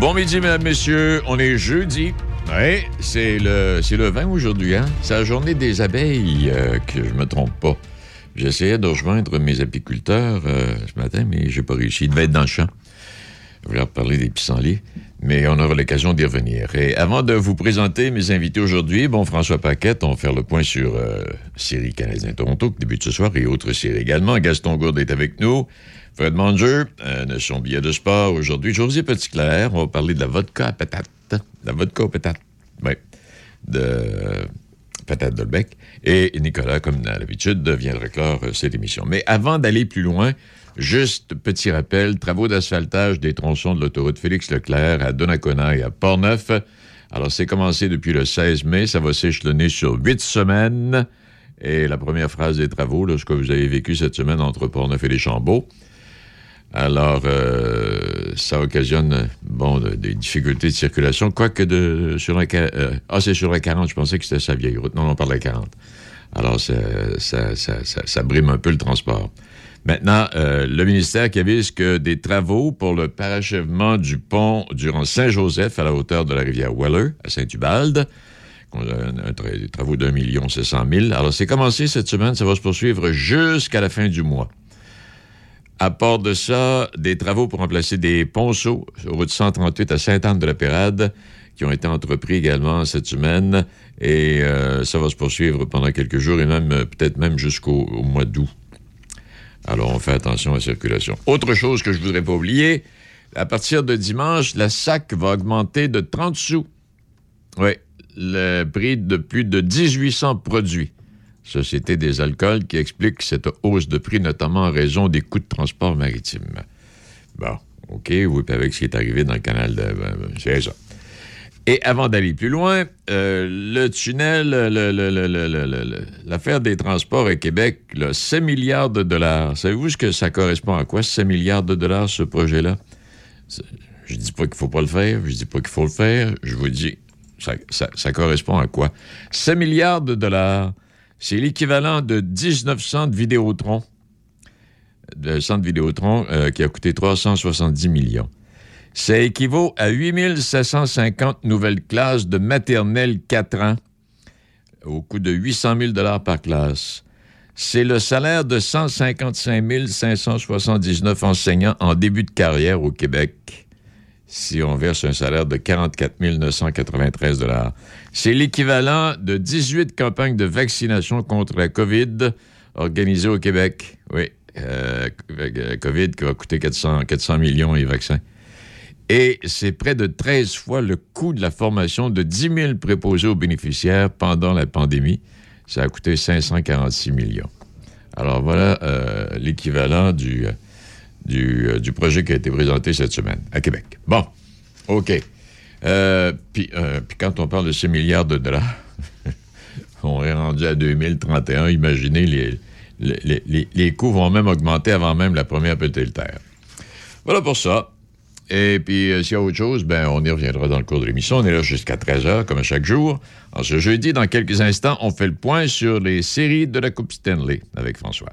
Bon midi, mesdames, messieurs. On est jeudi. Oui, c'est le, le 20 aujourd'hui, hein? C'est la journée des abeilles, euh, que je me trompe pas. J'essayais de rejoindre mes apiculteurs euh, ce matin, mais j'ai pas réussi. Ils devaient être dans le champ. Je voulais leur parler des pissenlits, mais on aura l'occasion d'y revenir. Et avant de vous présenter mes invités aujourd'hui, bon, François Paquette, on va faire le point sur euh, série Canadien-Toronto, qui débute ce soir, et autres séries également. Gaston Gourde est avec nous. Fred Manger, euh, son billet de sport aujourd'hui. José Petitclerc, on va parler de la vodka à patate. La vodka aux patates. Oui. De euh, patate Dolbec. Et Nicolas, comme d'habitude, viendra clore euh, cette émission. Mais avant d'aller plus loin, juste petit rappel, travaux d'asphaltage des tronçons de l'autoroute Félix Leclerc à Donnacona et à Portneuf. Alors, c'est commencé depuis le 16 mai. Ça va s'échelonner sur huit semaines. Et la première phrase des travaux, là, ce que vous avez vécu cette semaine entre Portneuf et les Chambeaux, alors, euh, ça occasionne, bon, de- des difficultés de circulation, quoique de, sur la, euh, ah, c'est sur la 40, je pensais que c'était sa vieille route. Non, on parle de la 40. Alors, ça, ça, brime un peu le transport. Maintenant, euh, le ministère qui avise que des travaux pour le parachèvement du pont durant Saint-Joseph à la hauteur de la rivière Weller, à Saint-Ubalde, des travaux d'un million sept cent mille. Alors, c'est commencé cette semaine, ça va se poursuivre jusqu'à la fin du mois. À part de ça, des travaux pour remplacer des ponceaux sur route 138 à Sainte-Anne-de-la-Pérade qui ont été entrepris également cette semaine et euh, ça va se poursuivre pendant quelques jours et même euh, peut-être même jusqu'au au mois d'août. Alors on fait attention à la circulation. Autre chose que je voudrais pas oublier, à partir de dimanche, la SAC va augmenter de 30 sous. Oui, le prix de plus de 1800 produits. Société des alcools qui explique cette hausse de prix, notamment en raison des coûts de transport maritime. Bon, OK, puis avec ce qui est arrivé dans le canal de... ben, ben, c'est ça. Et avant d'aller plus loin, euh, le tunnel, l'affaire des transports à Québec, là, 7 milliards de dollars. Savez-vous ce que ça correspond à quoi, 7 milliards de dollars, ce projet-là? Je dis pas qu'il faut pas le faire, je dis pas qu'il faut le faire, je vous dis, ça correspond à quoi? 7 milliards de dollars, c'est l'équivalent de 19 centres Vidéotron, de centre Vidéotron euh, qui a coûté 370 millions. Ça équivaut à 8750 nouvelles classes de maternelle 4 ans au coût de 800 000 par classe. C'est le salaire de 155 579 enseignants en début de carrière au Québec si on verse un salaire de 44 993 C'est l'équivalent de 18 campagnes de vaccination contre la COVID organisées au Québec. Oui, euh, euh, COVID qui va coûter 400, 400 millions les vaccins. Et c'est près de 13 fois le coût de la formation de 10 000 préposés aux bénéficiaires pendant la pandémie. Ça a coûté 546 millions. Alors voilà euh, l'équivalent du, du, euh, du projet qui a été présenté cette semaine à Québec. Bon, OK. Euh, Puis euh, puis quand on parle de 6 milliards de dollars, on est rendu à 2031. Imaginez, les, les, coûts vont même augmenter avant même la première petite terre. Voilà pour ça. Et puis, s'il y a autre chose, ben, on y reviendra dans le cours de l'émission. On est là jusqu'à 13h, comme à chaque jour. En ce jeudi, dans quelques instants, on fait le point sur les séries de la Coupe Stanley avec François.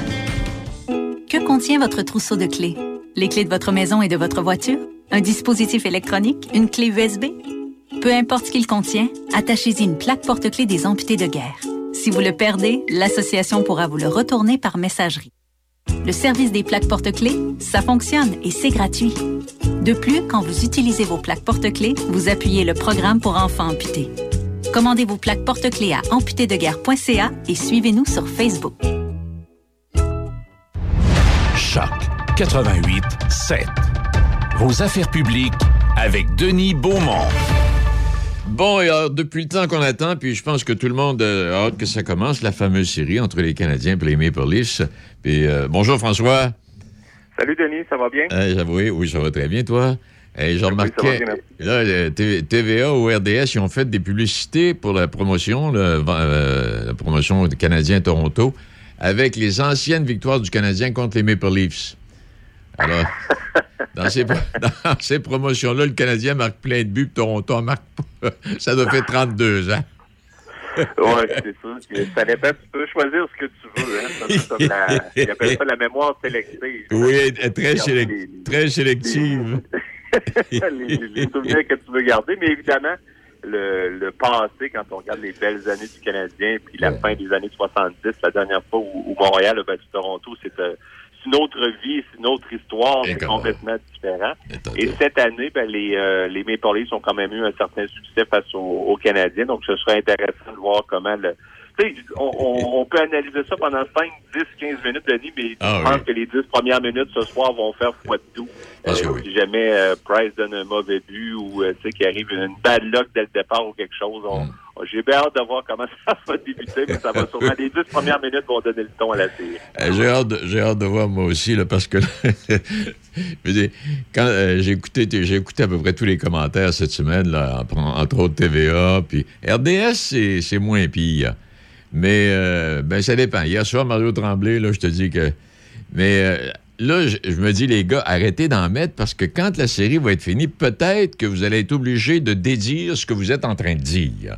Que contient votre trousseau de clés? Les clés de votre maison et de votre voiture? Un dispositif électronique? Une clé USB? Peu importe ce qu'il contient, attachez-y une plaque porte-clés des amputés de guerre. Si vous le perdez, l'association pourra vous le retourner par messagerie. Le service des plaques porte-clés, ça fonctionne et c'est gratuit. De plus, quand vous utilisez vos plaques porte-clés, vous appuyez le programme pour enfants amputés. Commandez vos plaques porte-clés à amputédeguerre.ca et suivez-nous sur Facebook. Choc 88 7. Vos affaires publiques avec Denis Beaumont. Bon, et alors, depuis le temps qu'on attend, puis je pense que tout le monde a hâte que ça commence, la fameuse série entre les Canadiens et les Maple Leafs. Puis, euh, bonjour François. Salut Denis, ça va bien? Euh, j'avoue, oui, ça va très bien, toi. Oui, remarquais, ça va bien, là, le T- TVA ou RDS, ils ont fait des publicités pour la promotion, le- euh, la promotion Canadien Toronto, avec les anciennes victoires du Canadien contre les Maple Leafs. Alors, dans ces, pro- dans ces promotions-là, le Canadien marque plein de buts, puis Toronto en marque pas. Ça doit faire 32 ans. Oui, c'est ça. Ça dépend, tu peux choisir ce que tu veux. Hein. Peu comme la, ils appellent ça la mémoire sélective. Oui, très, sélec- très sélective. les, les souvenirs que tu veux garder, mais évidemment, le, le passé, quand on regarde les belles années du Canadien, puis la fin des années 70, la dernière fois où, où Montréal a battu Toronto, c'est euh, une autre vie, c'est une autre histoire, c'est complètement différent. Et cette année, ben, les, euh, les Maple Leafs ont quand même eu un certain succès face aux, aux Canadiens, donc ce serait intéressant de voir comment le... On, on- on peut analyser ça pendant 5, 10, 15 minutes, Denis, mais Ah je pense oui. que les 10 premières minutes ce soir vont faire foi de tout. Euh, oui. Si jamais euh, Price donne un mauvais but ou euh, qu'il arrive une bad luck dès le départ ou quelque chose, on- Mm. on- j'ai bien hâte de voir comment ça va débuter, mais ça va sûrement les 10 premières minutes vont donner le ton à la série. Euh, j'ai, hâte hâte de voir moi aussi, là, parce que quand euh, j'ai écouté, j'ai écouté à peu près tous les commentaires cette semaine, là, en- entre autres TVA, puis RDS, c'est, c'est moins pire. Mais euh, ben ça dépend. Hier soir, Mario Tremblay, là, je te dis que. Mais euh, là, je, me dis, les gars, arrêtez d'en mettre parce que quand la série va être finie, peut-être que vous allez être obligés de dédire ce que vous êtes en train de dire.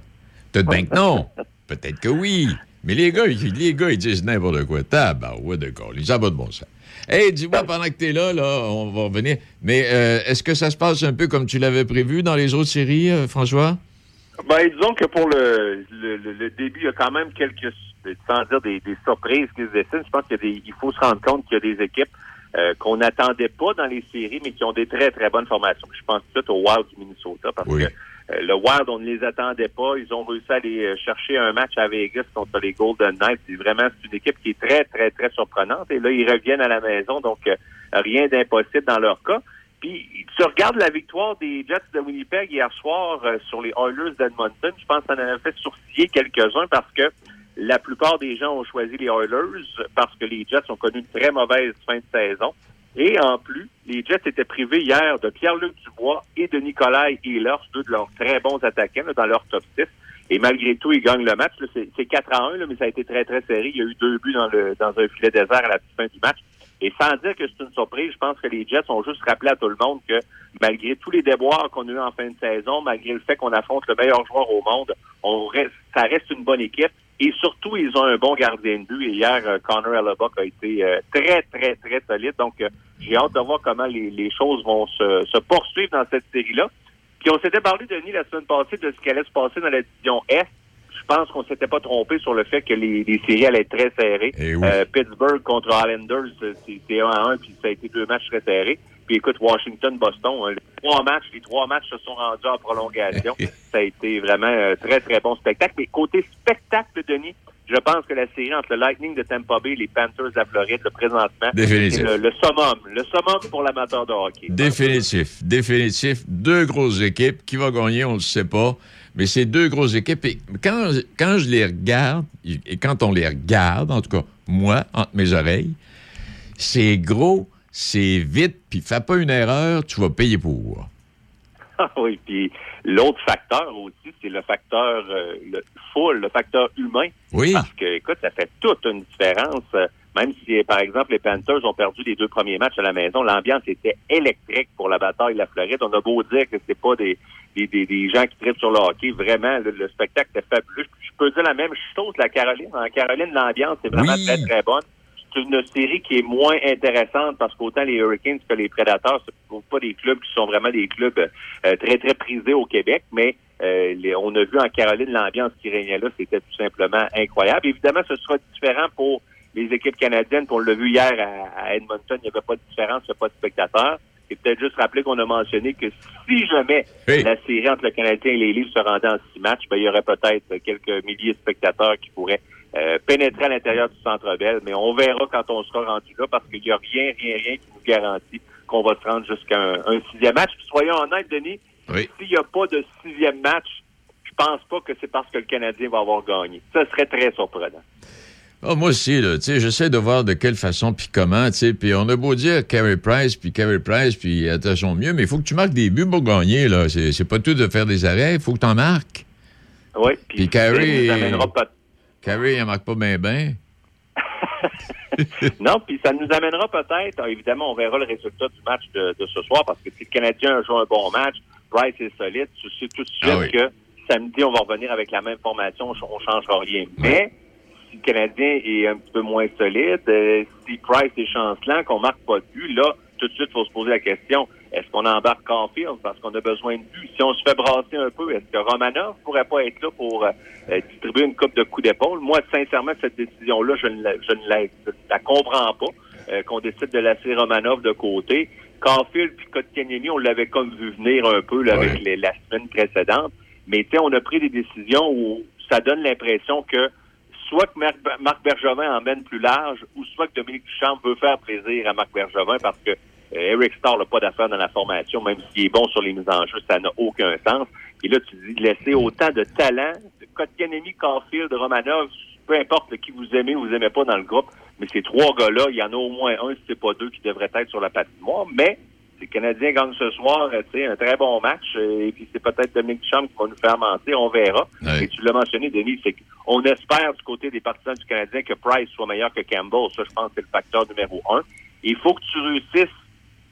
Peut-être bien que non. Peut-être que oui. Mais les gars, ils, les gars, ils disent n'importe quoi. Tabarouette de colis. Ça va de bon sens. Hey, dis-moi, pendant que t'es là, là, on va revenir. Mais euh, est-ce que ça se passe un peu comme tu l'avais prévu dans les autres séries, euh, François? Ben, disons que pour le, le, le- le début, il y a quand même quelques, sans dire des, des surprises qui se dessinent. Je pense qu'il y a des, il faut se rendre compte qu'il y a des équipes euh, qu'on n'attendait pas dans les séries, mais qui ont des très, très bonnes formations. Je pense tout au Wild du Minnesota, parce Oui. que euh, le Wild, on ne les attendait pas. Ils ont réussi à aller euh, chercher un match à Vegas contre les Golden Knights. C'est vraiment c'est une équipe qui est très, très, très surprenante. Et là, ils reviennent à la maison, donc euh, rien d'impossible dans leur cas. Puis, tu regardes la victoire des Jets de Winnipeg hier soir euh, sur les Oilers d'Edmonton. Je pense ça en a fait sourciller quelques-uns parce que la plupart des gens ont choisi les Oilers parce que les Jets ont connu une très mauvaise fin de saison. Et en plus, les Jets étaient privés hier de Pierre-Luc Dubois et de Nikolai Ehlers, deux de leurs très bons attaquants là, dans leur top 6. Et malgré tout, ils gagnent le match. C'est c'est 4 à 1, là, mais ça a été très, très serré. Il y a eu deux buts dans, le, dans un filet désert à la fin du match. Et sans dire que c'est une surprise, je pense que les Jets ont juste rappelé à tout le monde que malgré tous les déboires qu'on a eu en fin de saison, malgré le fait qu'on affronte le meilleur joueur au monde, ça reste une bonne équipe. Et surtout, ils ont un bon gardien de but. Et hier, euh, Connor Hellebuck a été euh, très, très, très solide. Donc, euh, j'ai hâte de voir comment les, choses vont se, se poursuivre dans cette série-là. Puis on s'était parlé, Denis, la semaine passée de ce qui allait se passer dans la division Est. Je pense qu'on s'était pas trompé sur le fait que les, les séries allaient être très serrées. Eh oui. Euh, Pittsburgh contre Islanders, euh, c'est c'est 1 à 1, puis ça a été deux matchs très serrés. Puis écoute, Washington, Boston, euh, les trois matchs, les trois matchs se sont rendus en prolongation. ça a été vraiment un très, très bon spectacle. Mais côté spectacle, Denis, je pense que la série entre le Lightning de Tampa Bay et les Panthers de la Floride, le présentement, Définitif. c'est le, le summum. Le summum pour l'amateur de hockey. Définitif. Définitif. Deux grosses équipes. Qui va gagner, on ne le sait pas. Mais c'est deux grosses équipes. Et quand, quand je les regarde, et quand on les regarde, en tout cas, moi, entre mes oreilles, c'est gros, c'est vite, puis fais pas une erreur, tu vas payer pour. Ah oui, puis l'autre facteur aussi, c'est le facteur euh, le full, le facteur humain. Oui. Parce que, écoute, ça fait toute une différence. Même si, par exemple, les Panthers ont perdu les deux premiers matchs à la maison, l'ambiance était électrique pour la bataille de la Floride. On a beau dire que c'est pas des, des, des, des gens qui traitent sur le hockey. Vraiment, le, le spectacle était fabuleux. Je peux dire la même chose, la Caroline. En Caroline, l'ambiance est vraiment Oui. très, très bonne. c'est une série qui est moins intéressante parce qu'autant les Hurricanes que les Predators, ce ne sont pas des clubs qui sont vraiment des clubs euh, très, très prisés au Québec, mais euh, les, on a vu en Caroline l'ambiance qui régnait là, c'était tout simplement incroyable. Évidemment, ce sera différent pour les équipes canadiennes, on l'a vu hier à, Edmonton, il n'y avait pas de différence, il n'y a pas de spectateurs. Et peut-être juste rappeler qu'on a mentionné que si jamais la série entre le Canadien et les Livres se rendait en six matchs, ben, il y aurait peut-être quelques milliers de spectateurs qui pourraient euh, pénétrer à l'intérieur du Centre Bell. Mais on verra quand on sera rendu là parce qu'il n'y a rien, rien, rien qui nous garantit qu'on va se rendre jusqu'à un, sixième match. Puis soyons honnêtes, Denis, s'il n'y a pas de sixième match, je pense pas que c'est parce que le Canadien va avoir gagné. Ça serait très surprenant. Oh, moi aussi, là, tu sais, j'essaie de voir de quelle façon puis comment, tu sais, puis on a beau dire Carey Price, puis Carey Price, puis attention mieux, mais il faut que tu marques des buts pour gagner, là. C'est pas tout de faire des arrêts, il faut que tu en marques. Oui, puis Carey... Carey, il marque pas bien, bien. non, puis ça nous amènera peut-être, ah, évidemment, on verra le résultat du match de, ce soir, parce que si le Canadien joue un bon match, Price est solide, tu sais tout de suite ah que samedi, on va revenir avec la même formation, on ne changera rien. Mais si le Canadien est un petit peu moins solide, euh, si Price est chancelant, qu'on marque pas de but, là, tout de suite, il faut se poser la question, est-ce qu'on embarque Caulfield parce qu'on a besoin de but? Si on se fait brasser un peu, est-ce que Romanov pourrait pas être là pour euh, distribuer une coupe de coups d'épaule? Moi, sincèrement, cette décision-là, je ne la, je ne la, comprends pas, euh, qu'on décide de laisser Romanov de côté. Caulfield puis Kotkaniemi, on l'avait comme vu venir un peu avec les, la semaine précédente. Mais tu sais, on a pris des décisions où ça donne l'impression que soit que Marc, Bergevin emmène plus large, ou soit que Dominique Duchamp veut faire plaisir à Marc Bergevin parce que euh, Eric Starr n'a pas d'affaires dans la formation, même s'il est bon sur les mises en jeu, ça n'a aucun sens. Et là, tu dis laisser autant de talent, Kotkanemi, Caulfield, Romanov, peu importe qui vous aimez ou vous aimez pas dans le groupe, mais ces trois gars-là, il y en a au moins un, si c'est pas deux, qui devraient être sur la patinoire. Mais les Canadiens gagnent ce soir, c'est un très bon match. Euh, et puis c'est peut-être Dominique Champ qui va nous faire mentir, on verra. Et tu l'as mentionné, Denis, c'est qu'on espère du côté des partisans du Canadien que Price soit meilleur que Campbell. Ça, je pense que c'est le facteur numéro un. il faut que tu réussisses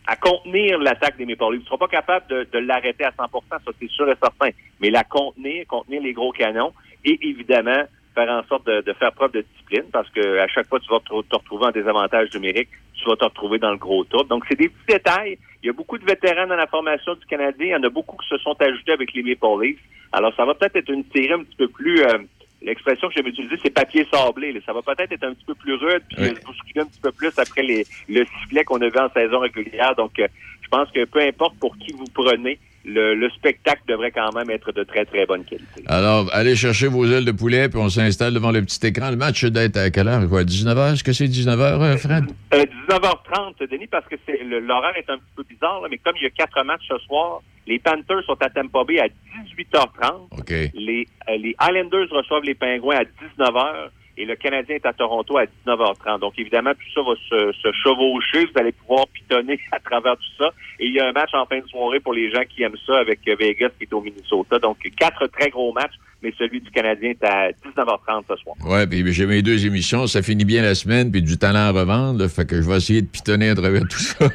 à contenir l'attaque des Maple Leafs. Tu ne seras pas capable de, l'arrêter à 100% ça c'est sûr et certain. Mais la contenir, contenir les gros canons et évidemment faire en sorte de, faire preuve de discipline parce que à chaque fois que tu vas te, retrouver en désavantage numérique, tu vas te retrouver dans le gros top. Donc, c'est des petits détails. Il y a beaucoup de vétérans dans la formation du Canadien. Il y en a beaucoup qui se sont ajoutés avec les Maple Leafs. Alors, ça va peut-être être une série un petit peu plus... Euh, l'expression que j'aime utiliser, c'est papier sablé. Ça va peut-être être un petit peu plus rude, puis oui. bousculer un petit peu plus après les, le sifflet qu'on a vu en saison régulière. Donc, euh, je pense que peu importe pour qui vous prenez, le, spectacle devrait quand même être de très, très bonne qualité. Alors, allez chercher vos ailes de poulet, puis on s'installe devant le petit écran. Le match doit être à quelle heure? Quoi, 19h? Est-ce que c'est 19h, euh, Fred? 19h30, euh, Denis, parce que l'horaire est un petit peu bizarre, mais comme il y a quatre matchs ce soir, les Panthers sont à Tampa Bay à 18h30. Les, euh, les Islanders reçoivent les Pingouins à 19h et le Canadien est à Toronto à 19h30. Donc, évidemment, tout ça va se, chevaucher. Vous allez pouvoir pitonner à travers tout ça. Et il y a un match en fin de soirée pour les gens qui aiment ça avec Vegas qui est au Minnesota. Donc, quatre très gros matchs, mais celui du Canadien est à 19h30 ce soir. Ouais, puis j'ai mes deux émissions. Ça finit bien la semaine, puis du talent à revendre. fait que je vais essayer de pitonner à travers tout ça.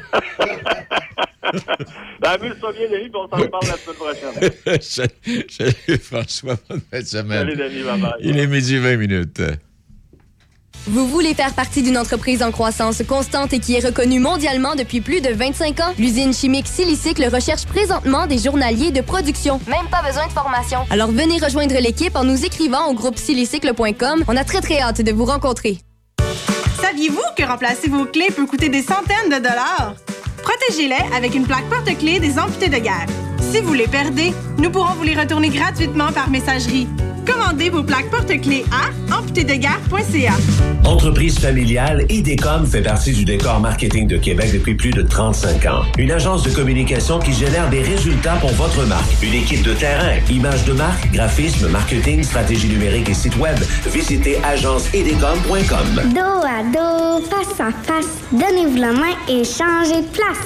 ben, amuse-toi bien, Denis, puis on s'en parle la semaine prochaine. salut, François. Bonne fin de semaine. Salut, Denis. Bye bye. Il est midi 20 minutes. Vous voulez faire partie d'une entreprise en croissance constante et qui est reconnue mondialement depuis plus de 25 ans? L'usine chimique Silicycle recherche présentement des journaliers de production. Même pas besoin de formation. Alors venez rejoindre l'équipe en nous écrivant au groupe silicycle.com. On a très très hâte de vous rencontrer. Saviez-vous que remplacer vos clés peut coûter des centaines de dollars? Protégez-les avec une plaque porte-clés des amputés de guerre. Si vous les perdez, nous pourrons vous les retourner gratuitement par messagerie. Commandez vos plaques porte-clés à amputédegare.ca. Entreprise familiale, IDECOM fait partie du décor marketing de Québec depuis plus de 35 ans. Une agence de communication qui génère des résultats pour votre marque. Une équipe de terrain, images de marque, graphisme, marketing, stratégie numérique et site web. Visitez agenceidecom.com. Dos à dos, face à face, donnez-vous la main et changez de place.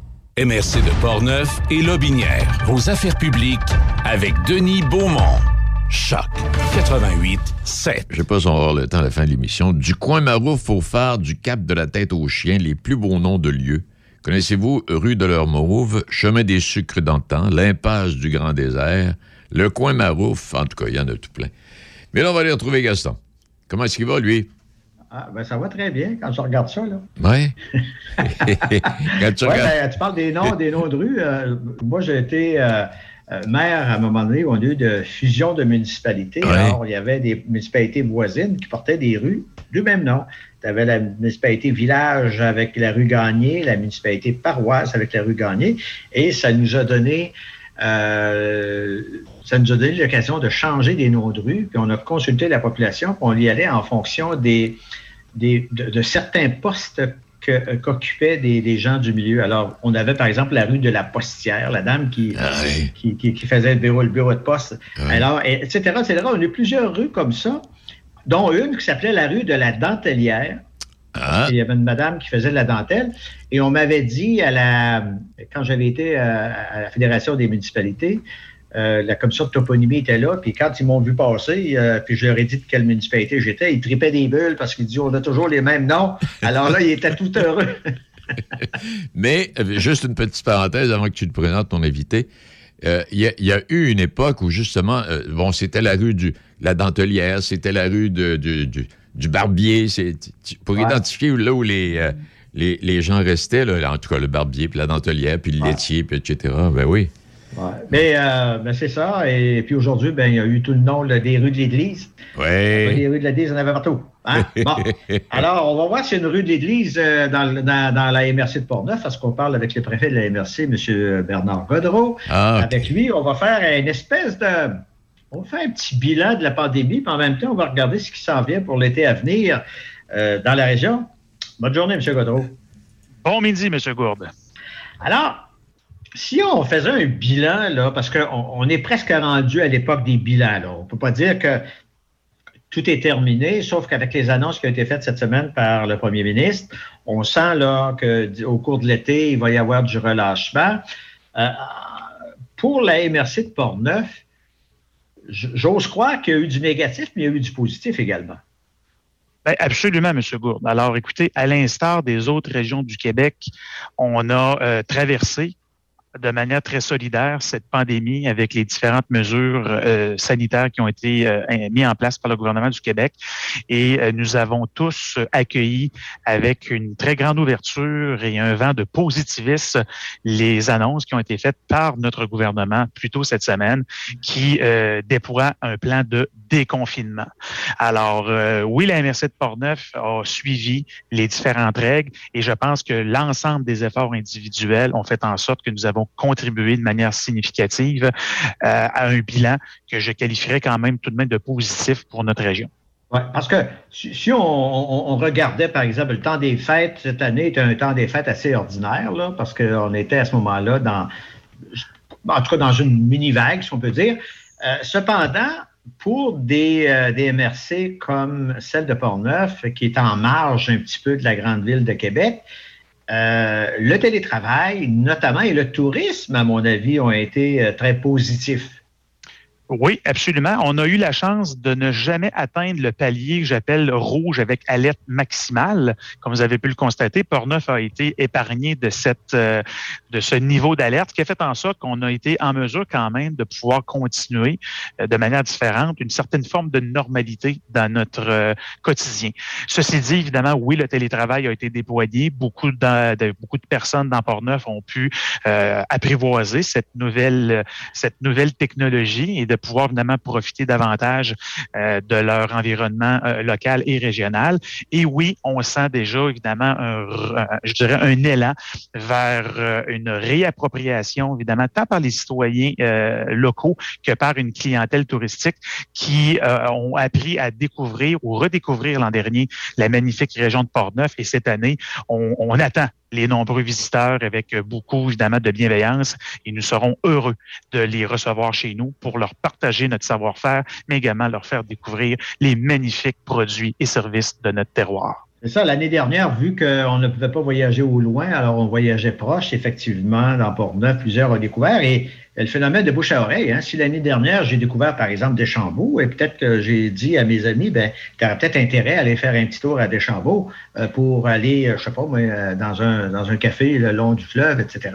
MRC de Portneuf et Lobinière. Vos affaires publiques avec Denis Beaumont. Choc 88 7. Je sais pas si on le temps à la fin de l'émission. Du coin Marouf au phare, du cap de la tête aux chiens, les plus beaux noms de lieux. Connaissez-vous rue de leur Mauve, chemin des sucres d'antan, l'impasse du Grand Désert, le coin Marouf, en tout cas, il y en a tout plein. Mais là, on va aller retrouver Gaston. Comment est-ce qu'il va, lui? Ah, ben ça va très bien quand je regarde ça, là. Oui. quand tu, regardes... ben, tu parles des noms, des noms de rue. Euh, moi, j'ai été euh, euh, maire à un moment donné où on a eu de fusion de municipalités. Alors, il y avait des municipalités voisines qui portaient des rues du même nom. Tu avais la municipalité village avec la rue Gagné, la municipalité paroisse avec la rue Gagné, et ça nous a donné euh, ça nous a donné l'occasion de changer des noms de rue, puis on a consulté la population, puis on y allait en fonction des, de, certains postes qu'occupaient des, gens du milieu. Alors, on avait par exemple la rue de la Postière, la dame qui, ah qui, faisait le bureau, le bureau de poste. Ah Alors, etc., etc. On a eu plusieurs rues comme ça, dont une qui s'appelait la rue de la Dentelière. Ah. Il y avait une madame qui faisait de la dentelle. Et on m'avait dit, à la, quand j'avais été à, la Fédération des municipalités, euh, la commission de toponymie était là, puis quand ils m'ont vu passer, euh, puis je leur ai dit de quelle municipalité j'étais, ils tripaient des bulles parce qu'ils disaient on a toujours les mêmes noms. Alors là, ils étaient tout heureux. Mais, euh, juste une petite parenthèse avant que tu te présentes ton invité. Il y, a eu une époque où, justement, bon, c'était la rue de la Dentelière, c'était la rue de, du, du barbier, c'est pour identifier là où les, les, les, gens restaient, là, en tout cas le barbier, puis la dentelière, puis le laitier, puis etc. Ben oui. Mais euh, ben c'est ça. Et puis aujourd'hui, ben, il y a eu tout le nom des rues de l'Église. Oui. Les rues de l'Église, on avait partout. Hein? Bon. Alors, on va voir si y a une rue de l'Église euh, dans, dans, dans, la MRC de Portneuf, parce qu'on parle avec le préfet de la MRC, M. Bernard Godreau. Ah, avec lui, on va faire une espèce de on fait un petit bilan de la pandémie, puis en même temps, on va regarder ce qui s'en vient pour l'été à venir euh, dans la région. Bonne journée, M. Godreau. Bon midi, M. Gourde. Alors, si on faisait un bilan, là, parce qu'on on est presque rendu à l'époque des bilans, on ne peut pas dire que tout est terminé, sauf qu'avec les annonces qui ont été faites cette semaine par le premier ministre, on sent là qu'au cours de l'été, il va y avoir du relâchement. Euh, pour la MRC de Portneuf, j'ose croire qu'il y a eu du négatif, mais il y a eu du positif également. Ben, absolument, M. Gourde. Alors, écoutez, à l'instar des autres régions du Québec, on a euh, traversé de manière très solidaire cette pandémie avec les différentes mesures euh, sanitaires qui ont été euh, mises en place par le gouvernement du Québec. Et euh, nous avons tous accueilli avec une très grande ouverture et un vent de positivisme les annonces qui ont été faites par notre gouvernement plus tôt cette semaine qui déploie un plan de déconfinement. Alors, oui, la MRC de Portneuf a suivi les différentes règles et je pense que l'ensemble des efforts individuels ont fait en sorte que nous avons contribué de manière significative euh, à un bilan que je qualifierais quand même tout de même de positif pour notre région. Oui, parce que si on, regardait, par exemple, le temps des fêtes, cette année était un temps des fêtes assez ordinaire, là, parce qu'on était à ce moment-là dans, en tout cas, dans une mini-vague, si on peut dire. Euh, cependant, pour des, euh, des, MRC comme celle de Portneuf, qui est en marge un petit peu de la grande ville de Québec, euh, le télétravail, notamment, et le tourisme, à mon avis, ont été euh, très positifs. Oui, absolument. On a eu la chance de ne jamais atteindre le palier que j'appelle rouge avec alerte maximale. Comme vous avez pu le constater, Portneuf a été épargné de cette euh, de ce niveau d'alerte, qui a fait en sorte qu'on a été en mesure quand même de pouvoir continuer euh, de manière différente une certaine forme de normalité dans notre euh, quotidien. Ceci dit, évidemment, oui, le télétravail a été déployé. Beaucoup de, beaucoup de personnes dans Portneuf ont pu apprivoiser cette nouvelle cette nouvelle technologie et de pouvoir évidemment profiter davantage euh, de leur environnement euh, local et régional. Et oui, on sent déjà évidemment, un, je dirais, un élan vers euh, une réappropriation, évidemment, tant par les citoyens locaux que par une clientèle touristique qui ont appris à découvrir ou redécouvrir l'an dernier la magnifique région de Portneuf. Et cette année, on, on attend les nombreux visiteurs avec beaucoup, évidemment, de bienveillance et nous serons heureux de les recevoir chez nous pour leur partager notre savoir-faire, mais également leur faire découvrir les magnifiques produits et services de notre terroir. C'est ça, l'année dernière, vu qu'on ne pouvait pas voyager au loin, alors on voyageait proche, effectivement, dans Port-Neuf, plusieurs ont découvert. Et le phénomène de bouche à oreille, hein, si l'année dernière, j'ai découvert, par exemple, Deschambault, et peut-être que j'ai dit à mes amis, ben, tu aurais peut-être intérêt à aller faire un petit tour à Deschambault euh, pour aller, euh, je sais pas, moi, euh, dans un, dans un café le long du fleuve, etc.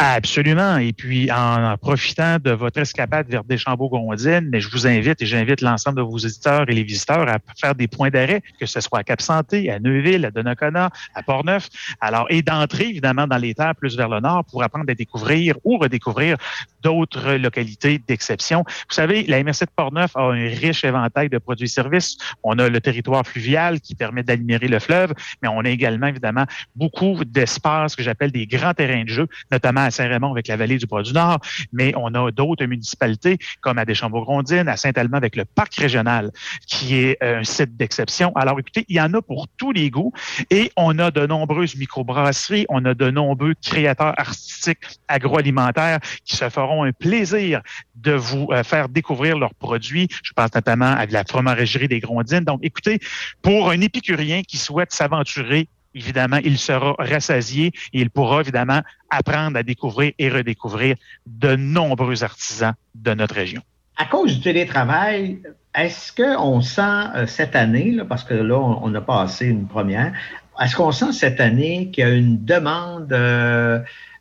Absolument. Et puis, en, profitant de votre escapade vers Deschambault-Gondine, mais je vous invite et j'invite l'ensemble de vos éditeurs et les visiteurs à faire des points d'arrêt, que ce soit à Cap-Santé, à Neuville, à Donnacona, à Port-Neuf. Alors, et d'entrer, évidemment, dans les terres plus vers le nord pour apprendre à découvrir ou redécouvrir d'autres localités d'exception. Vous savez, la MRC de Port-Neuf a un riche éventail de produits et services. On a le territoire fluvial qui permet d'admirer le fleuve, mais on a également, évidemment, beaucoup d'espaces que j'appelle des grands terrains de jeu, notamment Saint-Raymond avec la vallée du Bois-du-Nord, mais on a d'autres municipalités comme à Deschambault-Grondines, à Saint-Allemand avec le parc régional, qui est euh, un site d'exception. Alors écoutez, il y en a pour tous les goûts et on a de nombreuses microbrasseries, on a de nombreux créateurs artistiques agroalimentaires qui se feront un plaisir de vous euh, faire découvrir leurs produits. Je pense notamment à la fromagerie des Grondines. Donc écoutez, pour un épicurien qui souhaite s'aventurer évidemment, il sera rassasié et il pourra évidemment apprendre à découvrir et redécouvrir de nombreux artisans de notre région. À cause du télétravail, est-ce qu'on sent euh, cette année, parce que là, on, a passé une première, est-ce qu'on sent cette année qu'il y a une demande euh,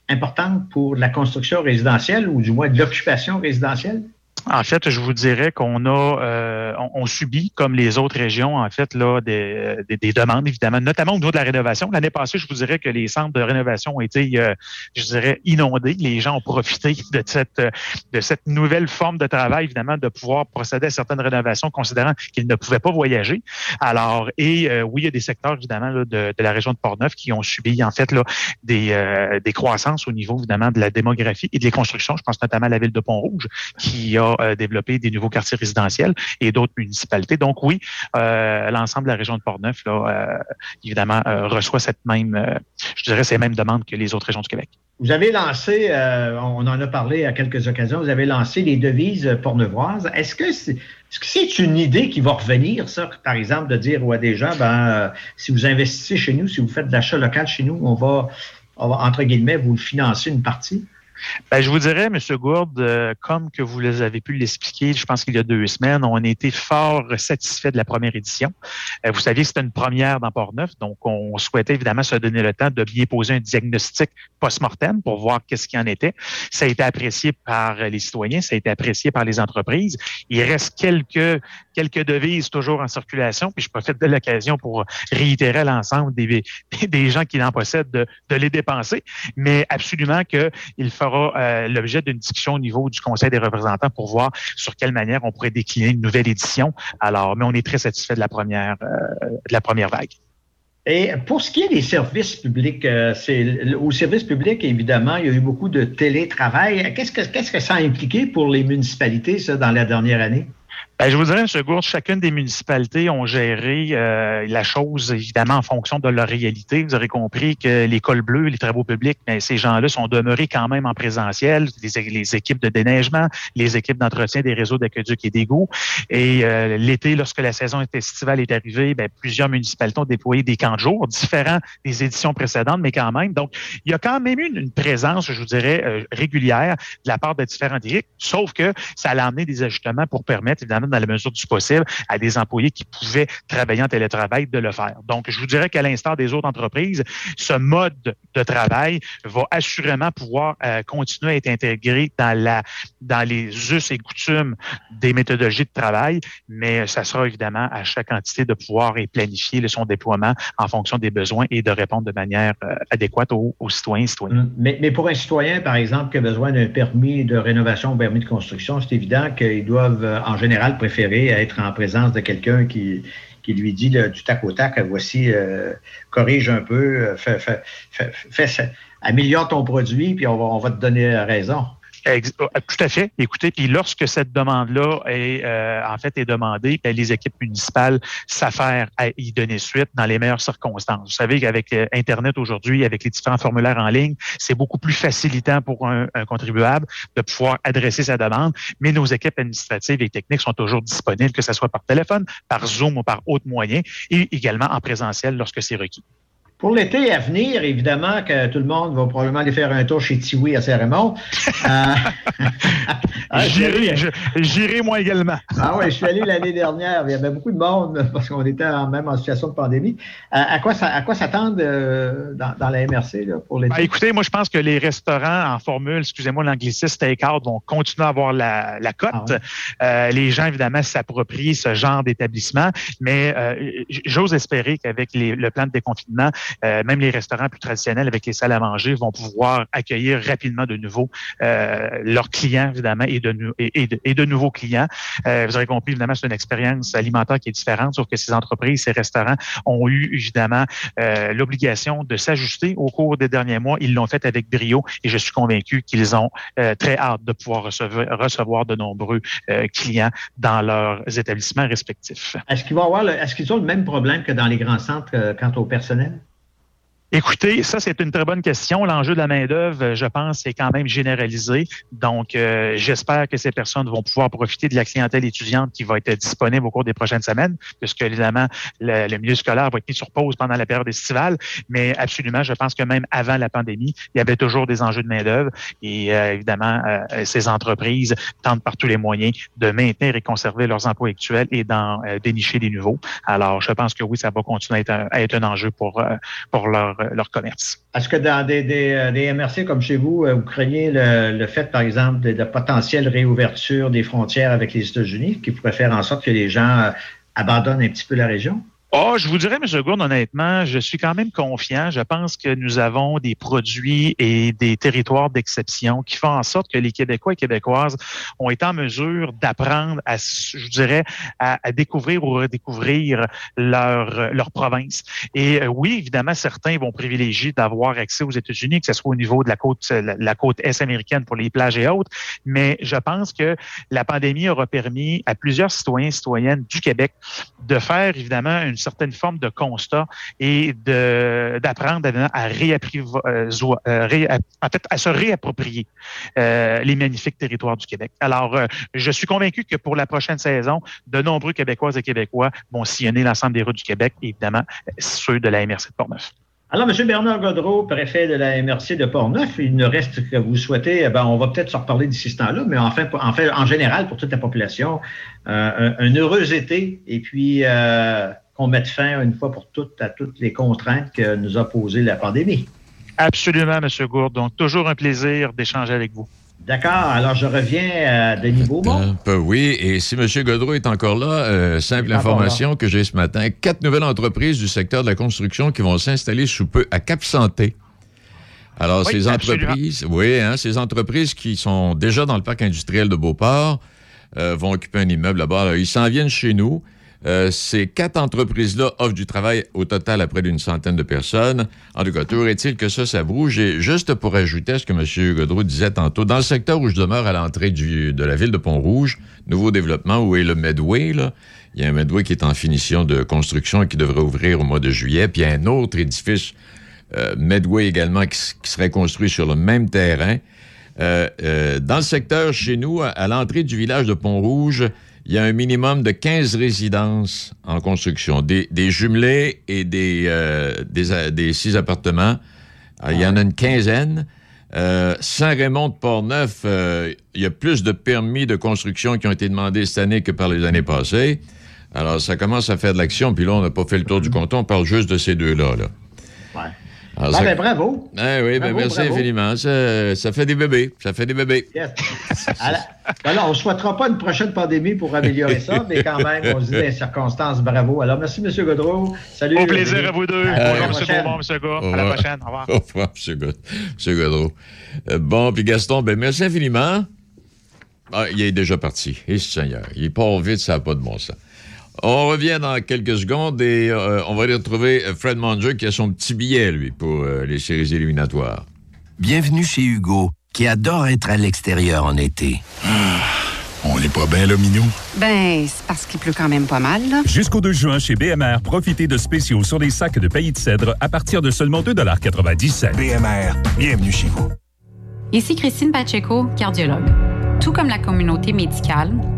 importante pour la construction résidentielle ou du moins de l'occupation résidentielle? En fait, je vous dirais qu'on a, euh, on, subit, comme les autres régions, en fait, là, des, des, demandes, évidemment, notamment au niveau de la rénovation. L'année passée, je vous dirais que les centres de rénovation ont été, euh, je dirais, inondés. Les gens ont profité de cette, de cette nouvelle forme de travail, évidemment, de pouvoir procéder à certaines rénovations, considérant qu'ils ne pouvaient pas voyager. Alors, et euh, oui, il y a des secteurs, évidemment, là, de, de, la région de Portneuf qui ont subi, en fait, là, des, euh, des croissances au niveau, évidemment, de la démographie et des constructions. Je pense notamment à la ville de Pont-Rouge, qui a euh, développer des nouveaux quartiers résidentiels et d'autres municipalités. Donc oui, euh, l'ensemble de la région de Portneuf, là, euh, évidemment, reçoit cette même, je dirais, ces mêmes demandes que les autres régions du Québec. Vous avez lancé, on en a parlé à quelques occasions, vous avez lancé les devises portneuvoises. Est-ce que c'est une idée qui va revenir, ça, par exemple, de dire à des gens, ben, si vous investissez chez nous, si vous faites de l'achat local chez nous, on va, entre guillemets, vous financer une partie? Ben, je vous dirais, M. Gourde, euh, comme que vous avez pu l'expliquer, je pense qu'il y a deux semaines, on a été fort satisfait de la première édition. Euh, vous saviez que c'était une première dans Port-Neuf, donc on souhaitait évidemment se donner le temps de bien poser un diagnostic post-mortem pour voir qu'est-ce qu'il en était. Ça a été apprécié par les citoyens, ça a été apprécié par les entreprises. Il reste quelques quelques devises toujours en circulation, puis je profite de l'occasion pour réitérer à l'ensemble des, des gens qui en possèdent de, de les dépenser, mais absolument qu'il faut euh, l'objet d'une discussion au niveau du Conseil des représentants pour voir sur quelle manière on pourrait décliner une nouvelle édition. Alors, mais on est très satisfait de la première, euh, de la première vague. Et pour ce qui est des services publics, euh, c'est au service public, évidemment, il y a eu beaucoup de télétravail. Qu'est-ce que, qu'est-ce que ça a impliqué pour les municipalités, ça, dans la dernière année? Ben, je vous dirais, M. Gourde, chacune des municipalités ont géré euh, la chose, évidemment, en fonction de leur réalité. Vous aurez compris que l'école bleue, les travaux publics, mais ben, ces gens-là sont demeurés quand même en présentiel, les, équipes de déneigement, les équipes d'entretien des réseaux d'aqueduc et d'égouts. Et euh, l'été, lorsque la saison estivale est arrivée, ben, plusieurs municipalités ont déployé des camps de jour, différents des éditions précédentes, mais quand même. Donc, il y a quand même eu une, présence, je vous dirais, euh, régulière de la part de différents directs, sauf que ça a amené des ajustements pour permettre, évidemment, dans la mesure du possible, à des employés qui pouvaient travailler en télétravail de le faire. Donc, je vous dirais qu'à l'instar des autres entreprises, ce mode de travail va assurément pouvoir euh, continuer à être intégré dans la dans les us et coutumes des méthodologies de travail, mais ça sera évidemment à chaque entité de pouvoir et planifier son déploiement en fonction des besoins et de répondre de manière euh, adéquate aux, citoyens et citoyennes. Mais, mais, pour un citoyen, par exemple, qui a besoin d'un permis de rénovation ou permis de construction, c'est évident qu'ils doivent euh, en général préféré être en présence de quelqu'un qui, qui lui dit du tac au tac, voici, euh, corrige un peu, euh, améliore ton produit, puis on va, on va te donner raison. Oh, tout à fait. Écoutez, puis lorsque cette demande-là est euh, en fait est demandée, ben, les équipes municipales s'affairent à y donner suite dans les meilleures circonstances. Vous savez qu'avec euh, Internet aujourd'hui, avec les différents formulaires en ligne, c'est beaucoup plus facilitant pour un, contribuable de pouvoir adresser sa demande. Mais nos équipes administratives et techniques sont toujours disponibles, que ce soit par téléphone, par Zoom ou par autres moyens, et également en présentiel lorsque c'est requis. Pour l'été à venir, évidemment que tout le monde va probablement aller faire un tour chez Tiwi à Saint-Raymond. Euh, j'irai, moi également. ah oui, je suis allé l'année dernière. Il y avait beaucoup de monde parce qu'on était même en situation de pandémie. Euh, à quoi ça, à quoi s'attendre euh, dans, la MRC pour l'été? Ben, écoutez, moi je pense que les restaurants en formule, excusez-moi l'anglicisme, take-out vont continuer à avoir la, cote. Ah les gens, évidemment, s'approprient ce genre d'établissement, mais j'ose espérer qu'avec le plan de déconfinement, euh, même les restaurants plus traditionnels avec les salles à manger vont pouvoir accueillir rapidement de nouveau euh, leurs clients, évidemment, et de, et, et, de, nouveaux clients. Euh, vous avez compris, évidemment, c'est une expérience alimentaire qui est différente, sauf que ces entreprises, ces restaurants ont eu, évidemment, l'obligation de s'ajuster au cours des derniers mois. Ils l'ont fait avec brio et je suis convaincu qu'ils ont très hâte de pouvoir recevoir, recevoir de nombreux clients dans leurs établissements respectifs. Est-ce qu'ils vont avoir, est-ce qu'ils ont le même problème que dans les grands centres quant au personnel? Écoutez, ça c'est une très bonne question. L'enjeu de la main d'œuvre, je pense, est quand même généralisé. Donc, euh, j'espère que ces personnes vont pouvoir profiter de la clientèle étudiante qui va être disponible au cours des prochaines semaines, puisque évidemment le, milieu scolaire va être mis sur pause pendant la période estivale. Mais absolument, je pense que même avant la pandémie, il y avait toujours des enjeux de main d'œuvre et euh, évidemment, euh, ces entreprises tentent par tous les moyens de maintenir et conserver leurs emplois actuels et d'en dénicher des nouveaux. Alors, je pense que oui, ça va continuer à être un, enjeu pour pour leur euh, leur, commerce. Est-ce que dans des, des, MRC comme chez vous, euh, vous craignez le, fait, par exemple, de, de, potentielle réouverture des frontières avec les États-Unis qui pourrait faire en sorte que les gens euh, abandonnent un petit peu la région? Oh, je vous dirais, M. Gourde, honnêtement, je suis quand même confiant. Je pense que nous avons des produits et des territoires d'exception qui font en sorte que les Québécois et Québécoises ont été en mesure d'apprendre à, je dirais, à, découvrir ou redécouvrir leur, leur province. Et euh, oui, évidemment, certains vont privilégier d'avoir accès aux États-Unis, que ce soit au niveau de la côte, la, côte est américaine pour les plages et autres. Mais je pense que la pandémie aura permis à plusieurs citoyens et citoyennes du Québec de faire, évidemment, une certaine forme de constat et d'apprendre à, à, euh, euh, en fait, à se réapproprier euh, les magnifiques territoires du Québec. Alors, je suis convaincu que pour la prochaine saison, de nombreux Québécoises et Québécois vont sillonner l'ensemble des rues du Québec, évidemment ceux de la MRC de Portneuf. Alors, M. Bernard Godreau, préfet de la MRC de Portneuf, il ne reste que vous souhaitez, eh ben, on va peut-être se reparler d'ici ce temps-là, mais enfin, en fait, en général, pour toute la population, un, heureux été et puis qu'on mette fin une fois pour toutes à toutes les contraintes que nous a posées la pandémie. Absolument, M. Gourde. Donc, toujours un plaisir d'échanger avec vous. D'accord. Alors, je reviens à Denis Beaumont. oui, et si M. Godreau est encore là, euh, simple information que j'ai ce matin. Quatre nouvelles entreprises du secteur de la construction qui vont s'installer sous peu à Cap-Santé. Alors, ces entreprises, oui, hein, ces entreprises qui sont déjà dans le parc industriel de Beauport euh, vont occuper un immeuble là-bas. Ils s'en viennent chez nous. Euh, ces quatre entreprises-là offrent du travail au total à près d'une centaine de personnes. En tout cas, toujours est-il que ça, ça bouge. Et juste pour ajouter à ce que M. Godreau disait tantôt, dans le secteur où je demeure à l'entrée de la ville de Pont-Rouge, nouveau développement, où est le Medway, là, il y a un Medway qui est en finition de construction et qui devrait ouvrir au mois de juillet. Puis il y a un autre édifice, euh, Medway également, qui, serait construit sur le même terrain. Euh, dans le secteur chez nous, à l'entrée du village de Pont-Rouge, il y a un minimum de 15 résidences en construction, des, jumelés et des, euh, euh, des, six appartements. il y en a une quinzaine. Euh, Saint-Raymond de Port-Neuf, il y a plus de permis de construction qui ont été demandés cette année que par les années passées. Alors, ça commence à faire de l'action, puis là, on n'a pas fait le tour du canton, on parle juste de ces deux-là. Là. Ouais. Ah, ben, bravo. Ah, oui, ben, merci infiniment. Ça, fait des bébés. Ça fait des bébés. Alors, on ne souhaitera pas une prochaine pandémie pour améliorer ça, mais quand même, on se dit les circonstances, bravo. Alors, merci, M. Godreau. Salut. Au plaisir à vous deux. Bonjour, M. Beaumont, M. Godreau. À la prochaine. Au revoir. Au revoir, M. Godreau. Euh, bon, puis Gaston, ben merci infiniment. Ah, il est déjà parti. Et Seigneur, il part vite, ça n'a pas de bon sens. On revient dans quelques secondes et euh, on va aller retrouver Fred Manger qui a son petit billet, lui, pour euh, les séries éliminatoires. Bienvenue chez Hugo qui adore être à l'extérieur en été. Ah, on n'est pas bien, là, Minou? Ben, c'est parce qu'il pleut quand même pas mal, là. Jusqu'au 2 juin, chez BMR, profitez de spéciaux sur les sacs de pays de cèdre à partir de seulement 2,97 BMR, bienvenue chez vous. Ici Christine Pacheco, cardiologue. Tout comme la communauté médicale,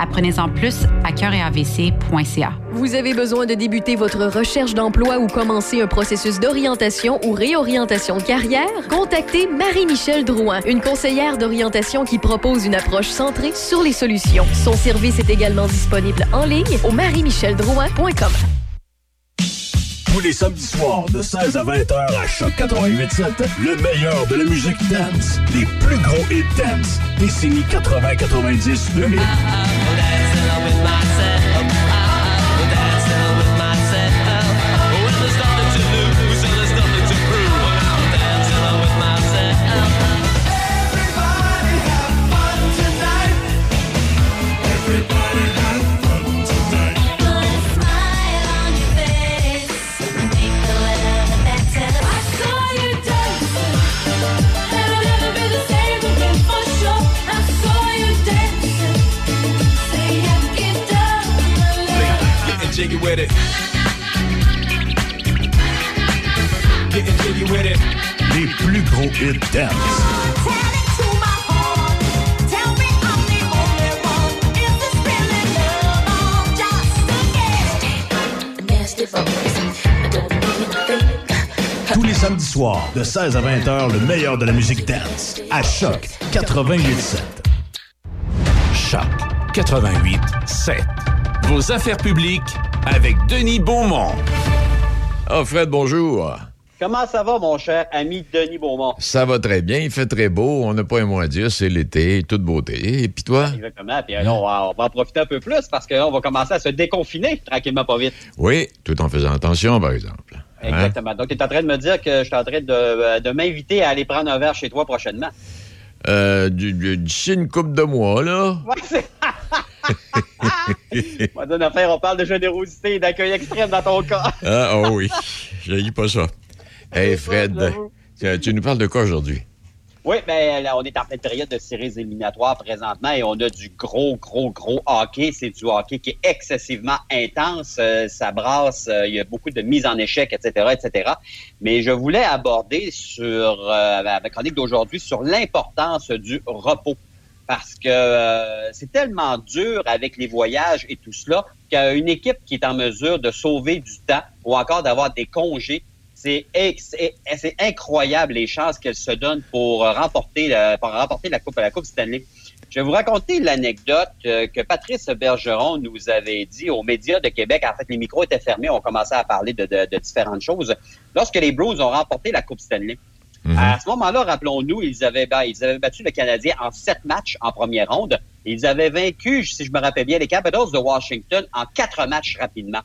Apprenez-en plus à cœuretavc.ca. Vous avez besoin de débuter votre recherche d'emploi ou commencer un processus d'orientation ou réorientation de carrière? Contactez Marie-Michel Drouin, une conseillère d'orientation qui propose une approche centrée sur les solutions. Son service est également disponible en ligne au marie-micheldrouin.com. Tous les samedis soirs de 16 à 20 h à Choc 88.7, le meilleur de la musique dance, les plus gros hits dance, décennie 80-90 2000. With it. Getting jiggy with it. Les plus gros hits dance. Tous les samedis soirs, de 16 à 20 heures, le meilleur de la musique dance. À Choc 88.7. Choc 88.7. Vos affaires publiques avec Denis Beaumont. Ah, Fred, bonjour. Comment ça va, mon cher ami Denis Beaumont? Ça va très bien, il fait très beau, on n'a pas un à dire, c'est l'été, toute beauté. Et puis toi? Exactement, puis là, on va, on va en profiter un peu plus parce qu'on va commencer à se déconfiner tranquillement, pas vite. Oui, tout en faisant attention, par exemple. Hein? Exactement. Donc, tu es en train de me dire que je suis en train de, de m'inviter à aller prendre un verre chez toi prochainement. Euh, D'ici une couple de mois, là. Ouais, On va affaire, on parle de générosité et d'accueil extrême dans ton cas. Ah, oh oui, je pas ça. Hey, Fred, tu, tu nous parles de quoi aujourd'hui? Oui, ben là, on est en pleine période de séries éliminatoires présentement et on a du gros, gros, gros hockey. C'est du hockey qui est excessivement intense. Euh, ça brasse, euh, il y a beaucoup de mises en échec, etc., etc. Mais je voulais aborder sur, euh, la chronique d'aujourd'hui, sur l'importance du repos. Parce que euh, c'est tellement dur avec les voyages et tout cela qu'une équipe qui est en mesure de sauver du temps ou encore d'avoir des congés, c'est incroyable les chances qu'elle se donne pour remporter la, pour remporter la coupe la coupe Stanley. Je vais vous raconter l'anecdote euh, que Patrice Bergeron nous avait dit aux médias de Québec. En fait, les micros étaient fermés, on commençait à parler de, de- de différentes choses. Lorsque les Blues ont remporté la coupe Stanley, à ce moment-là, rappelons-nous, ils avaient, battu le Canadien en sept matchs en première ronde. Ils avaient vaincu, si je me rappelle bien, les Capitals de Washington en quatre matchs rapidement.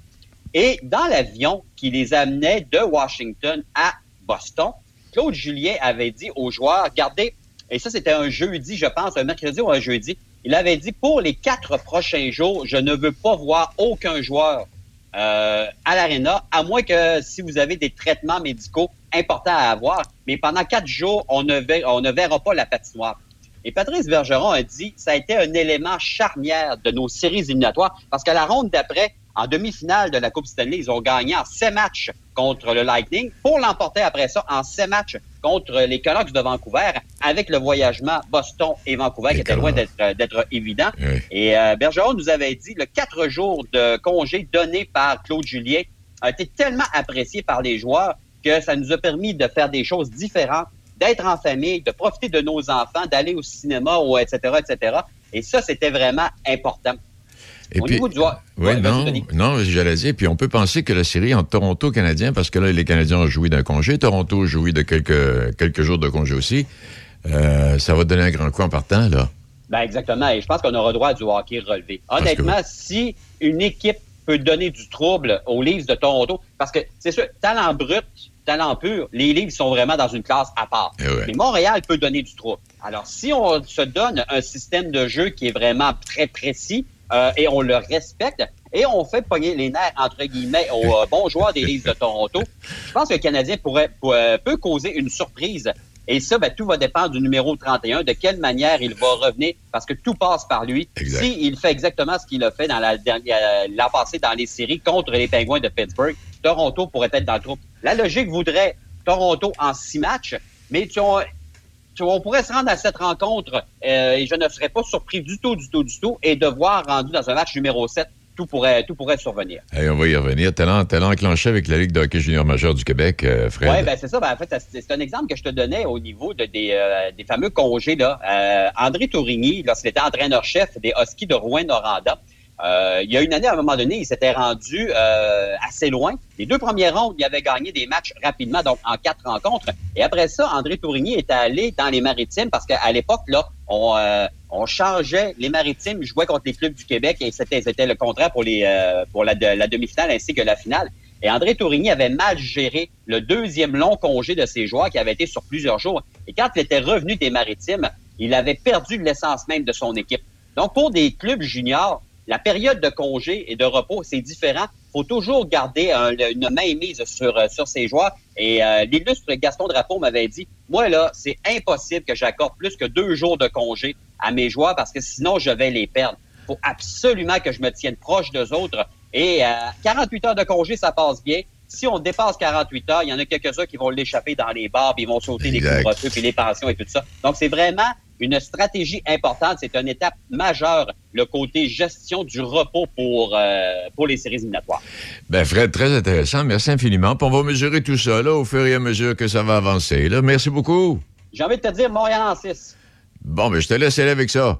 Et dans l'avion qui les amenait de Washington à Boston, Claude Julien avait dit aux joueurs, regardez, et ça c'était un jeudi, je pense, un mercredi ou un jeudi, il avait dit, pour les quatre prochains jours, je ne veux pas voir aucun joueur euh, à l'aréna, à moins que si vous avez des traitements médicaux importants à avoir. Mais pendant quatre jours, on ne, verra pas la patinoire. Et Patrice Bergeron a dit ça a été un élément charnière de nos séries éliminatoires parce qu'à la ronde d'après, en demi-finale de la Coupe Stanley, ils ont gagné en sept matchs contre le Lightning pour l'emporter après ça en sept matchs contre les Canucks de Vancouver avec le voyagement Boston et Vancouver qui était loin d'être d'être évident. Et euh, Bergeron nous avait dit le quatre jours de congé donné par Claude Julien a été tellement apprécié par les joueurs que ça nous a permis de faire des choses différentes, d'être en famille, de profiter de nos enfants, d'aller au cinéma, ou etc., etc. Et ça, c'était vraiment important. Et Au puis, niveau du Ouais, non, non, j'allais dire, puis on peut penser que la série entre Toronto Canadien, parce que là, les Canadiens ont joui d'un congé, Toronto a joui de quelques, quelques jours de congé aussi, euh, ça va donner un grand coup en partant, là. Ben exactement. Et je pense qu'on aura droit à du hockey relevé. Honnêtement, si une équipe peut donner du trouble aux Leafs de Toronto. Parce que, c'est sûr, talent brut, talent pur, les Leafs sont vraiment dans une classe à part. Eh ouais. Mais Montréal peut donner du trouble. Alors, si on se donne un système de jeu qui est vraiment très précis euh, et on le respecte, et on fait pogner les nerfs, entre guillemets, aux euh, bons joueurs des Leafs de Toronto, je pense que le Canadien pourrait, pourrait- peut causer une surprise. Et ça, ben, tout va dépendre du numéro 31, de quelle manière il va revenir, parce que tout passe par lui. S'il fait exactement ce qu'il a fait dans la dernière, euh, l'an passé dans les séries contre les Penguins de Pittsburgh, Toronto pourrait être dans le trou. La logique voudrait Toronto en six matchs, mais tu, tu- on pourrait se rendre à cette rencontre euh, et je ne serais pas surpris du tout, du tout, du tout, et de voir rendu dans un match numéro 7, tout pourrait, tout pourrait survenir. Hey, on va y revenir. Talent, talent enclenché avec la Ligue de hockey junior majeur du Québec, euh, Fred. Oui, ben c'est ça. Ben, en fait, c'est c'est un exemple que je te donnais au niveau de, des, euh, des fameux congés. Là. Euh, André Tourigny, lorsqu'il était entraîneur-chef des Huskies de Rouen-Noranda, euh, il y a une année, à un moment donné, il s'était rendu euh, assez loin. Les deux premières rondes, il avait gagné des matchs rapidement, donc en quatre rencontres. Et après ça, André Tourigny est allé dans les maritimes parce qu'à l'époque, là, on, euh, changeait les maritimes, jouaient contre les clubs du Québec et c'était le contraire pour les euh, pour la, la demi-finale ainsi que la finale. Et André Tourigny avait mal géré le deuxième long congé de ses joueurs qui avait été sur plusieurs jours. Et quand il était revenu des maritimes, il avait perdu l'essence même de son équipe. Donc, pour des clubs juniors, la période de congé et de repos, c'est différent. faut toujours garder un- une main mise sur, euh, sur ses joueurs. Et euh, l'illustre Gaston Drapeau m'avait dit, moi, là, c'est impossible que j'accorde plus que deux jours de congé à mes joueurs parce que sinon, je vais les perdre. faut absolument que je me tienne proche d'eux autres. Et euh, 48 heures de congé, ça passe bien. Si on dépasse 48 heures, il y en a quelques-uns qui vont l'échapper dans les bars, puis ils vont sauter Exact. les couvre-feux, puis les pensions et tout ça. Donc, c'est vraiment une stratégie importante. C'est une étape majeure, le côté gestion du repos pour, euh, pour les séries éliminatoires. Ben, Fred, très intéressant. Merci infiniment. Puis on va mesurer tout ça là, au fur et à mesure que ça va avancer. Là. Merci beaucoup. J'ai envie de te dire Montréal en 6. Bon, ben, je te laisse aller avec ça.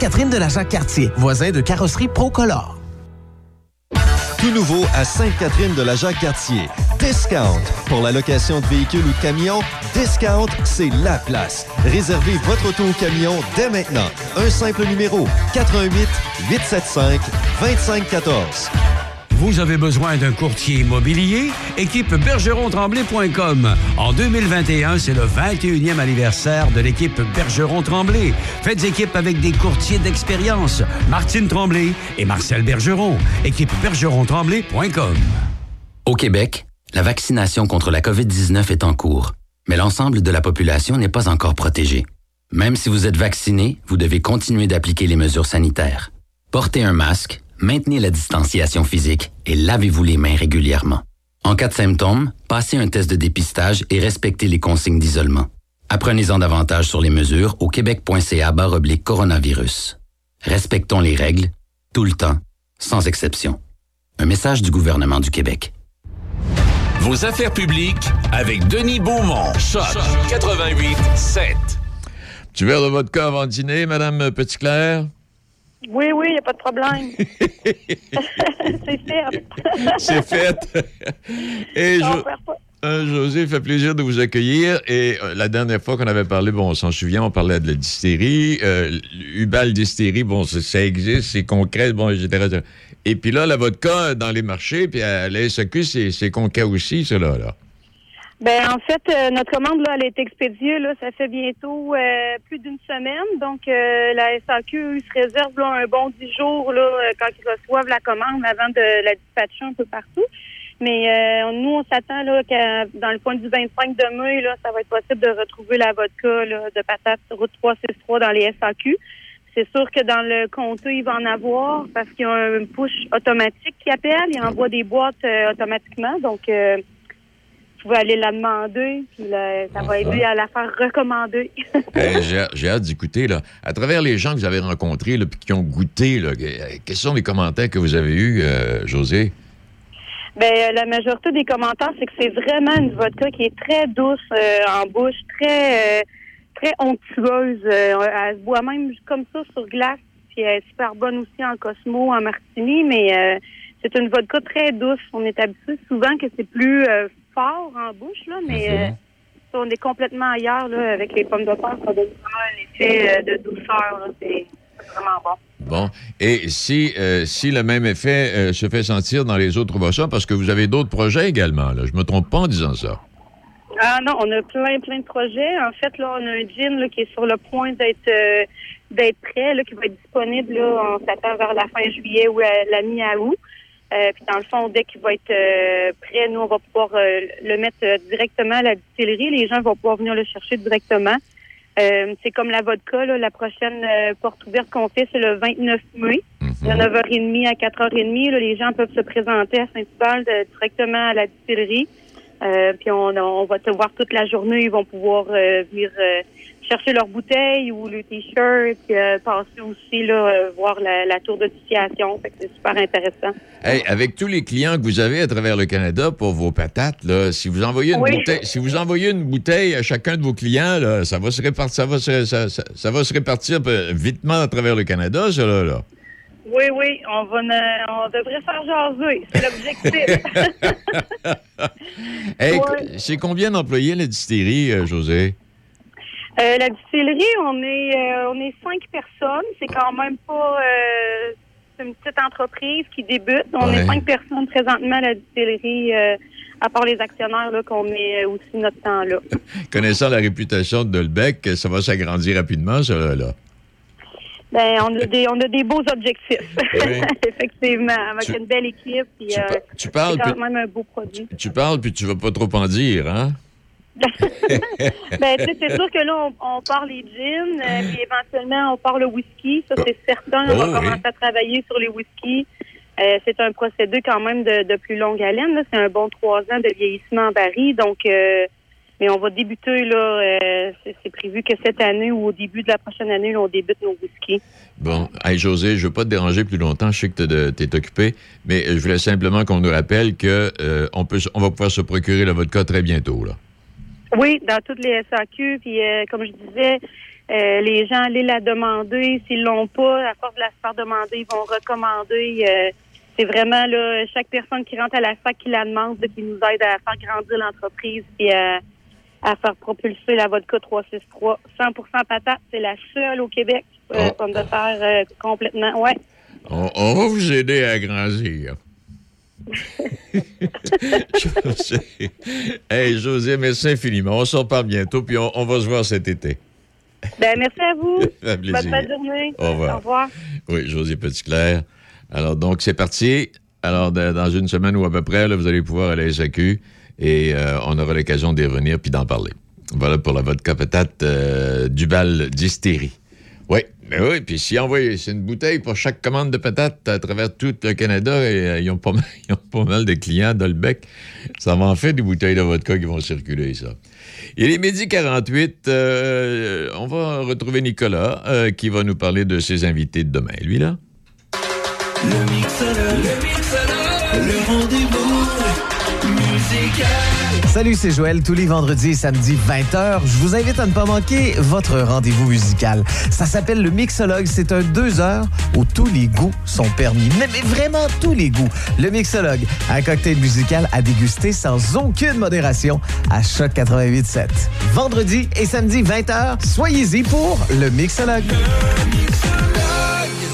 de la Jacques-Cartier, voisin de Carrosserie Procolor. Tout nouveau à Sainte-Catherine de la Jacques-Cartier. Discount. Pour la location de véhicules ou de camions, Discount, c'est la place. Réservez votre auto ou camion dès maintenant. Un simple numéro 88 875 2514. Vous avez besoin d'un courtier immobilier? Équipe bergeron-tremblay.com. En 2021, c'est le 21e anniversaire de l'équipe Bergeron-Tremblay. Faites équipe avec des courtiers d'expérience. Martine Tremblay et Marcel Bergeron. Équipe bergeron-tremblay.com. Au Québec, la vaccination contre la COVID-19 est en cours, mais l'ensemble de la population n'est pas encore protégée. Même si vous êtes vacciné, vous devez continuer d'appliquer les mesures sanitaires. Portez un masque, maintenez la distanciation physique et lavez-vous les mains régulièrement. En cas de symptômes, passez un test de dépistage et respectez les consignes d'isolement. Apprenez-en davantage sur les mesures au québec.ca coronavirus. Respectons les règles, tout le temps, sans exception. Un message du gouvernement du Québec. Vos affaires publiques avec Denis Beaumont. Choc 88 7. Tu verre de vodka avant dîner, Madame Petitclerc? Oui, oui, il n'y a pas de problème. c'est fait. C'est fait. Et pas. Euh, José, fait plaisir de vous accueillir. Et euh, la dernière fois qu'on avait parlé, bon, on s'en souvient, on parlait de la dystérie. Euh, Ubal dystérie, bon, ça, existe, c'est concret, bon, etc. Et puis là, la vodka dans les marchés, puis à la SAQ, c'est c'est concret aussi, cela, là. Ben, en fait, euh, notre commande, là, elle été expédiée, là, ça fait bientôt euh, plus d'une semaine. Donc, euh, la SAQ se réserve là, un bon dix jours là, euh, quand ils reçoivent la commande avant de la dispatcher un peu partout. Mais euh, nous, on s'attend là qu'à dans le point du 25 de mai, là, ça va être possible de retrouver la vodka là, de patate route 363 dans les SAQ. C'est sûr que dans le comté, il va en avoir parce qu'il y a un push automatique qui appelle. Il envoie des boîtes euh, automatiquement. Donc, pouvez aller la demander, puis ça va aider à la faire recommander. J'ai hâte d'écouter. là. À travers les gens que vous avez rencontrés puis qui ont goûté, là, quels sont les commentaires que vous avez eus, euh, José? Ben, la majorité des commentaires, c'est que c'est vraiment une vodka qui est très douce euh, en bouche, très euh, très onctueuse. elle se boit même comme ça sur glace, puis elle est super bonne aussi en Cosmo, en Martini, mais c'est une vodka très douce. On est habitué souvent que c'est plus fort en bouche, là, mais euh, on est complètement ailleurs là, avec les pommes de terre. Ça donne vraiment un effet euh, de douceur. C'est vraiment bon. Bon. Et si, euh, si le même effet se fait sentir dans les autres boissons, parce que vous avez d'autres projets également, là. Je me trompe pas en disant ça. Ah non, on a plein, plein de projets. En fait, là, on a un gin là, qui est sur le point d'être d'être prêt, là, qui va être disponible là, on s'attend vers la fin juillet ou la mi-août. Euh, puis dans le fond, dès qu'il va être euh, prêt, nous, on va pouvoir euh, le mettre directement à la distillerie. Les gens vont pouvoir venir le chercher directement. c'est comme la vodka, là, la prochaine porte ouverte qu'on fait, c'est le 29 mai. De 9h30 à 4h30. Là, les gens peuvent se présenter à Saint-Hubert directement à la distillerie. puis on, on, va te voir toute la journée. Ils vont pouvoir venir chercher leur bouteille ou le t-shirt, euh, passer aussi là, euh, voir la, tour de situation. c'est super intéressant. Hey, avec tous les clients que vous avez à travers le Canada pour vos patates, là, si vous envoyez une bouteille, si vous envoyez une bouteille à chacun de vos clients, là, ça va se répartir, ça va se, ça, va se répartir euh, vitement à travers le Canada, là. Oui, oui, on va on devrait faire jaser. C'est l'objectif. hey, c'est combien d'employés la distillerie, José? Euh, la distillerie, on est euh, on est cinq personnes. C'est quand même pas euh, une petite entreprise qui débute. On est cinq personnes présentement à la distillerie, à part les actionnaires qu'on met aussi notre temps là. Connaissant la réputation de Dolbec, ça va s'agrandir rapidement, ça là. Ben, on a des on a des beaux objectifs, effectivement, avec une belle équipe. Puis, tu, parles, quand même un beau produit. Tu parles puis tu vas pas trop en dire, hein? ben, c'est sûr que là, on, part les jeans, euh, puis éventuellement, on part le whisky. Ça, c'est certain. On va oh, commencer à travailler sur les whiskies. Euh, c'est un procédé quand même de, plus longue haleine. C'est un bon trois ans de vieillissement en baril. Donc, euh, mais on va débuter, là, c'est prévu que cette année ou au début de la prochaine année, on débute nos whiskies. Bon, hey, José, je ne veux pas te déranger plus longtemps. Je sais que tu es occupé, mais je voulais simplement qu'on nous rappelle qu'on on peut, on va pouvoir se procurer le vodka très bientôt, là. Oui, dans toutes les SAQ. Puis, euh, comme je disais, euh, les gens allaient la demander. S'ils l'ont pas, à force de la faire demander, ils vont recommander. Euh, c'est vraiment là, chaque personne qui rentre à la SAC qui la demande, qui nous aide à faire grandir l'entreprise et à faire propulser la vodka 363. 100% patate, c'est la seule au Québec euh, oh. de faire complètement. Ouais. On, on va vous aider à grandir. Hey, José, merci infiniment. On s'en parle bientôt, puis on, va se voir cet été. Ben, merci à vous. Bonne journée. Au revoir. Au revoir. Oui, José Petitclerc. Alors, donc, c'est parti. Alors, dans une semaine ou à peu près, là, vous allez pouvoir aller à SAQ et euh, on aura l'occasion d'y revenir puis d'en parler. Voilà pour la vodka patate euh, Duval d'hystérie. Oui, mais oui, puis si envoie, c'est une bouteille pour chaque commande de patates à travers tout le Canada et euh, ils, ont pas mal, ils, ont pas mal, de clients d'Olbec. Ça va en fait des bouteilles de vodka qui vont circuler, ça. Il est midi 48. Euh, on va retrouver Nicolas euh, qui va nous parler de ses invités de demain. Lui, là? Le mixeur, le mixeur, le rendez-vous. Salut, c'est Joël. Tous les vendredis et samedis 20h, je vous invite à ne pas manquer votre rendez-vous musical. Ça s'appelle le Mixologue. C'est un deux heures où tous les goûts sont permis. Mais, vraiment tous les goûts. Le Mixologue, un cocktail musical à déguster sans aucune modération à Choc 88.7. Vendredi et samedi 20h, soyez-y pour le Mixologue.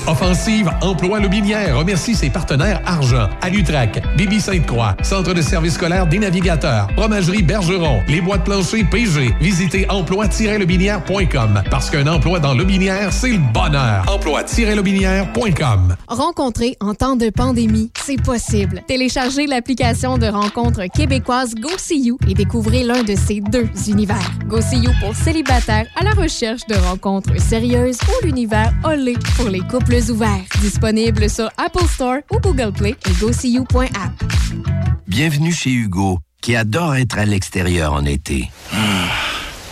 Offensive Emploi Lobinière remercie ses partenaires Argent, Alutrac, Bibi Sainte-Croix, Centre de services scolaires des navigateurs, Fromagerie Bergeron, les boîtes planchers PG. Visitez emploi-lobinière.com parce qu'un emploi dans Lobinière, c'est le bonheur. Emploi-lobinière.com Rencontrer en temps de pandémie, c'est possible. Téléchargez l'application de rencontre québécoise GoSeeYou et découvrez l'un de ces deux univers. GoSeeYou pour célibataires à la recherche de rencontres sérieuses ou l'univers Olé pour les couples ouverts. Disponible sur Apple Store ou Google Play et GoSeeYou.app. Bienvenue chez Hugo qui adore être à l'extérieur en été.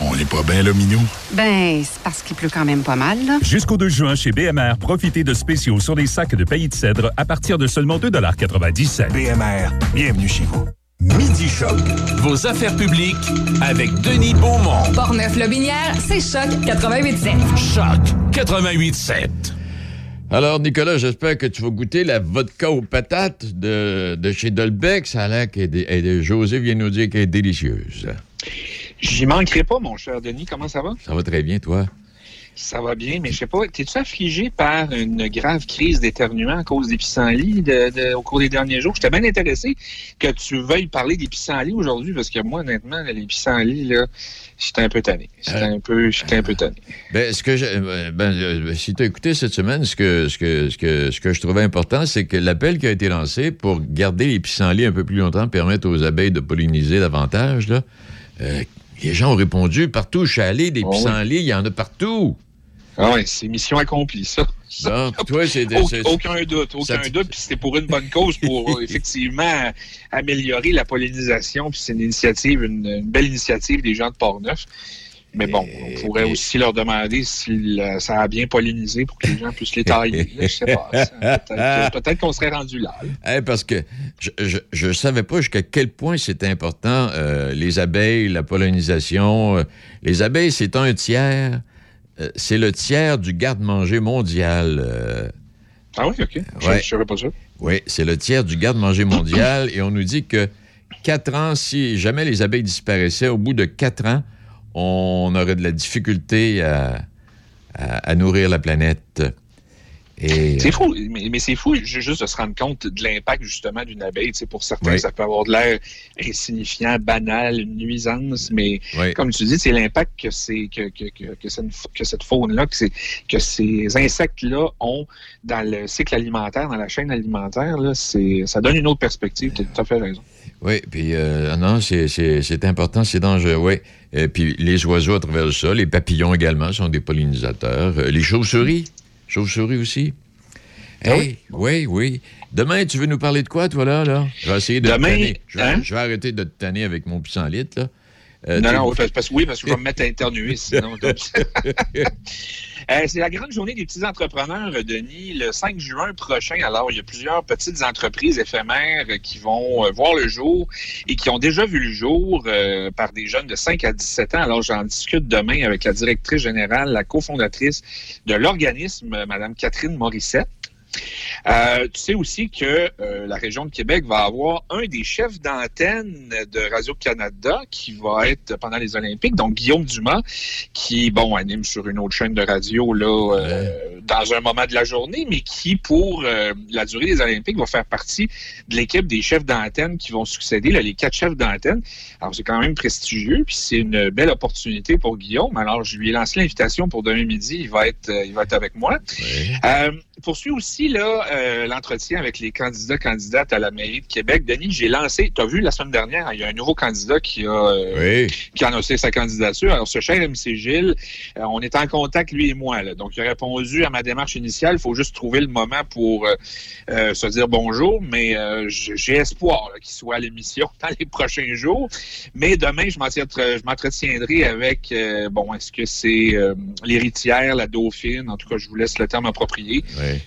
on n'est pas bien, là, Minou? Ben, c'est parce qu'il pleut quand même pas mal, là. Jusqu'au 2 juin, chez BMR, profitez de spéciaux sur des sacs de pays de cèdre à partir de seulement 2,97 BMR, bienvenue chez vous. Midi Choc. Vos affaires publiques avec Denis Beaumont. Portneuf-Lobinière, c'est Choc 88.7. Choc 88.7. Alors, Nicolas, j'espère que tu vas goûter la vodka aux patates de, de chez Dolbec. Ça a l'air que José vient nous dire qu'elle est délicieuse. J'y manquerai pas, mon cher Denis. Comment ça va? Ça va très bien, toi? Ça va bien, mais je sais pas, t'es-tu affligé par une grave crise d'éternuement à cause des pissenlits de, au cours des derniers jours? J'étais bien intéressé que tu veuilles parler des pissenlits aujourd'hui, parce que moi, honnêtement, les pissenlits, là, j'étais un peu tanné. J'étais un peu, j'étais un peu tanné. Ben, ce que je, ben, euh, si tu as écouté cette semaine, ce que, ce que, ce que, ce que je trouvais important, c'est que l'appel qui a été lancé pour garder les pissenlits un peu plus longtemps, permettre aux abeilles de polliniser davantage, là, euh, les gens ont répondu partout où je suis allé, des oh pissenlits, il y en a partout. Ah oui, c'est mission accomplie, ça. Non, toi, c'est... Aucun doute, aucun doute. Puis c'était pour une bonne cause, pour effectivement améliorer la pollinisation. Puis c'est une initiative, une, belle initiative des gens de Port-Neuf. Mais bon, on pourrait aussi leur demander si ça a bien pollinisé pour que les gens puissent les tailler. je sais pas. Peut-être qu'on serait rendu là. parce que je ne savais pas jusqu'à quel point c'était important, euh, les abeilles, la pollinisation. Euh, les abeilles, c'est un tiers euh, c'est le tiers du garde-manger mondial. Euh. ah oui, OK. Je ne savais pas ça. Oui, c'est le tiers du garde-manger mondial et on nous dit que quatre ans, si jamais les abeilles disparaissaient, au bout de quatre ans, on aurait de la difficulté à nourrir la planète. C'est euh, fou, mais, c'est fou juste de se rendre compte de l'impact justement d'une abeille. pour certains, ça peut avoir de l'air insignifiant, banal, une nuisance, mais comme tu dis, c'est l'impact que, c'est, que, que, que, cette faune-là, que, que ces insectes-là ont dans le cycle alimentaire, dans la chaîne alimentaire, là, ça donne une autre perspective. Tu as tout à fait raison. Oui, puis euh, non, c'est, important, c'est dangereux, oui. Euh, puis les oiseaux à travers le sol, les papillons également sont des pollinisateurs. les chauves-souris? Chauve-souris aussi. Ah oui? oui, oui. Demain, tu veux nous parler de quoi, toi, là? là? Je vais essayer de Demain, Je vais, hein? je vais, arrêter de te tanner avec mon pissenlit, là. Euh, non, non, parce, oui, parce que je vais me mettre à éternuer, sinon. Euh, c'est la grande journée des petits entrepreneurs, Denis, le 5 juin prochain. Alors, il y a plusieurs petites entreprises éphémères qui vont euh, voir le jour et qui ont déjà vu le jour par des jeunes de 5 à 17 ans. Alors, j'en discute demain avec la directrice générale, la cofondatrice de l'organisme, Mme Catherine Morissette. Euh, tu sais aussi que euh, la région de Québec va avoir un des chefs d'antenne de Radio-Canada qui va être pendant les Olympiques, donc Guillaume Dumas, qui, bon, anime sur une autre chaîne de radio là, euh, dans un moment de la journée, mais qui, pour la durée des Olympiques, va faire partie de l'équipe des chefs d'antenne qui vont succéder, là, les quatre chefs d'antenne. Alors, c'est quand même prestigieux, puis c'est une belle opportunité pour Guillaume. Alors, je lui ai lancé l'invitation pour demain midi. Il va être, il va être avec moi. Oui. poursuit aussi là euh, l'entretien avec les candidats candidates à la mairie de Québec. Denis, j'ai lancé, tu as vu la semaine dernière, il y a un nouveau candidat qui a, euh, qui a annoncé sa candidature. Alors, ce cher MC Gilles, euh, on est en contact, lui et moi. Là. Donc, il a répondu à ma démarche initiale. Il faut juste trouver le moment pour se dire bonjour, mais j'ai espoir qu'il soit à l'émission dans les prochains jours. Mais demain, je m'entretiendrai avec, bon, est-ce que c'est l'héritière, la dauphine, en tout cas, je vous laisse le terme approprié,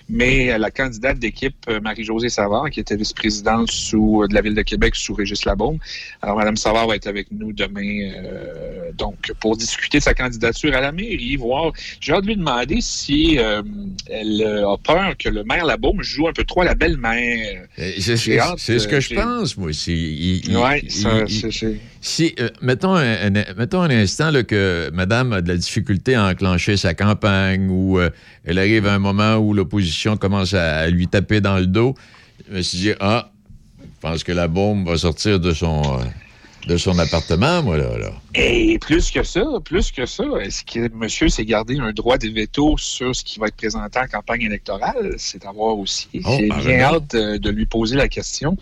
mais la candidate d'équipe, euh, Marie-Josée Savard, qui était vice-présidente sous, euh, de la Ville de Québec sous Régis Labaume. Alors, Mme Savard va être avec nous demain, euh, donc, pour discuter de sa candidature à la mairie, voir. J'ai hâte de lui demander si elle a peur que le maire Labaume joue un peu trop à la belle-mère. C'est ce que je pense, moi aussi. Oui, si, mettons, un, mettons un instant que Madame a de la difficulté à enclencher sa campagne ou elle arrive à un moment où l'opposition commence à, lui taper dans le dos. Je me suis dit, ah, je pense que la bombe va sortir de son, euh, de son appartement, moi, là, là. Et plus que ça, plus que ça, est-ce que monsieur s'est gardé un droit de veto sur ce qui va être présenté en campagne électorale? C'est à voir aussi. Oh, J'ai bien hâte de, lui poser la question.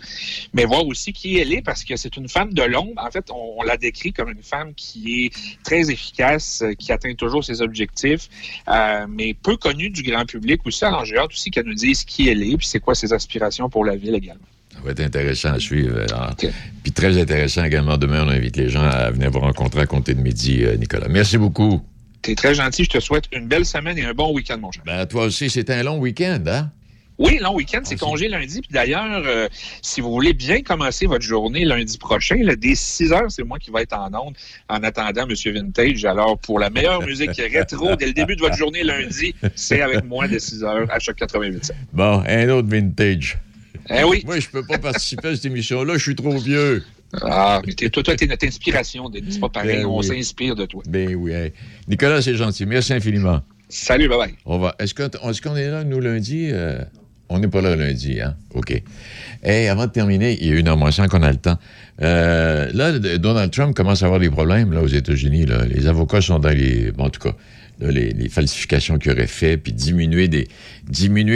Mais voir aussi qui elle est, parce que c'est une femme de l'ombre. En fait, on, la décrit comme une femme qui est très efficace, qui atteint toujours ses objectifs, euh, mais peu connue du grand public aussi. Alors, j'ai hâte aussi qu'elle nous dise qui elle est, puis c'est quoi ses aspirations pour la ville également. Ça va être intéressant à suivre. alors. Puis très intéressant également. Demain, on invite les gens à venir vous rencontrer à compter de midi, euh, Nicolas. Merci beaucoup. T'es très gentil. Je te souhaite une belle semaine et un bon week-end, mon cher. Ben, toi aussi, c'était un long week-end, hein? Oui, long week-end, c'est congé lundi. Puis d'ailleurs, euh, si vous voulez bien commencer votre journée lundi prochain, là, dès 6 heures, c'est moi qui vais être en onde en attendant M. Vintage. Alors, pour la meilleure musique rétro dès le début de votre journée lundi, c'est avec moi dès 6 heures à chaque 88. Bon, un autre vintage. Eh oui. Moi, je peux pas participer à cette émission-là, je suis trop vieux. Ah, mais toi, toi, t'es notre inspiration. C'est pas pareil. Ben On oui. s'inspire de toi. Ben oui. hey. Nicolas, c'est gentil. Merci infiniment. Salut, bye bye. On va. Est-ce qu'on est, là, nous, lundi? Euh, on n'est pas là lundi, hein? OK. Et avant de terminer, il y a une heure moins qu'on a le temps. Euh, là, Donald Trump commence à avoir des problèmes là, aux États-Unis. Les avocats sont dans les. Bon, en tout cas, les, les falsifications qu'il aurait fait, puis diminuer,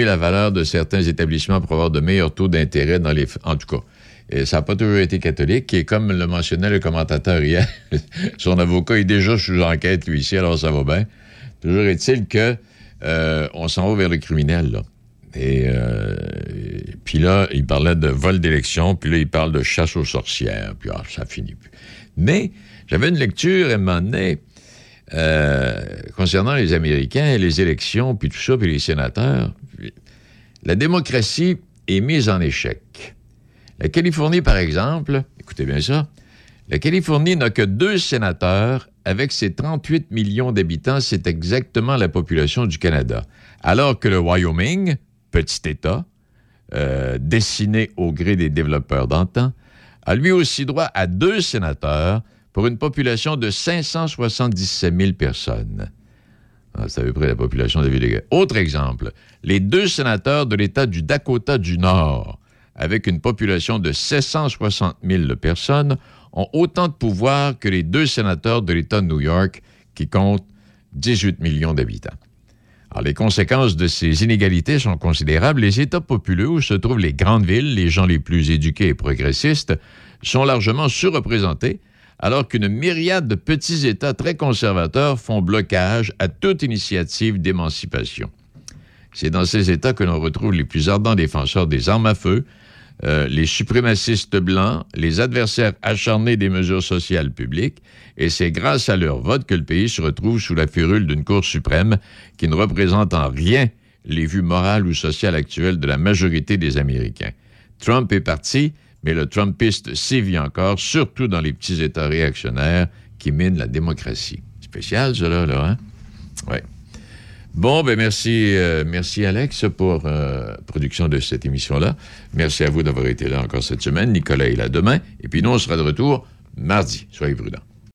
la valeur de certains établissements pour avoir de meilleurs taux d'intérêt dans les. En tout cas. Et ça n'a pas toujours été catholique. Et comme le mentionnait le commentateur hier, son avocat est déjà sous enquête, lui, ici, alors ça va bien. Toujours est-il que euh, on s'en va vers le criminel, là. Et euh, puis là, il parlait de vol d'élection, puis là, il parle de chasse aux sorcières, puis ah, ça finit plus. Mais j'avais une lecture un moment donné euh, concernant les Américains, les élections, puis tout ça, puis les sénateurs. La démocratie est mise en échec. La Californie, par exemple, écoutez bien ça, la Californie n'a que deux sénateurs. Avec ses 38 millions d'habitants, c'est exactement la population du Canada. Alors que le Wyoming, petit État, euh, dessiné au gré des développeurs d'antan, a lui aussi droit à deux sénateurs pour une population de 577 000 personnes. Ah, c'est à peu près la population de la ville. Autre exemple, les deux sénateurs de l'État du Dakota du Nord, avec une population de 760 000 personnes, ont autant de pouvoir que les deux sénateurs de l'État de New York, qui comptent 18 millions d'habitants. Les conséquences de ces inégalités sont considérables. Les États populeux où se trouvent les grandes villes, les gens les plus éduqués et progressistes, sont largement surreprésentés, alors qu'une myriade de petits États très conservateurs font blocage à toute initiative d'émancipation. C'est dans ces États que l'on retrouve les plus ardents défenseurs des armes à feu, euh, les suprémacistes blancs, les adversaires acharnés des mesures sociales publiques, et c'est grâce à leur vote que le pays se retrouve sous la férule d'une Cour suprême qui ne représente en rien les vues morales ou sociales actuelles de la majorité des Américains. Trump est parti, mais le Trumpiste sévit encore, surtout dans les petits États réactionnaires qui minent la démocratie. Spécial, cela, là, hein? Oui. Bon, ben merci, euh, merci Alex pour euh, production de cette émission-là. Merci à vous d'avoir été là encore cette semaine. Nicolas est là demain. Et puis nous, on sera de retour mardi. Soyez prudents.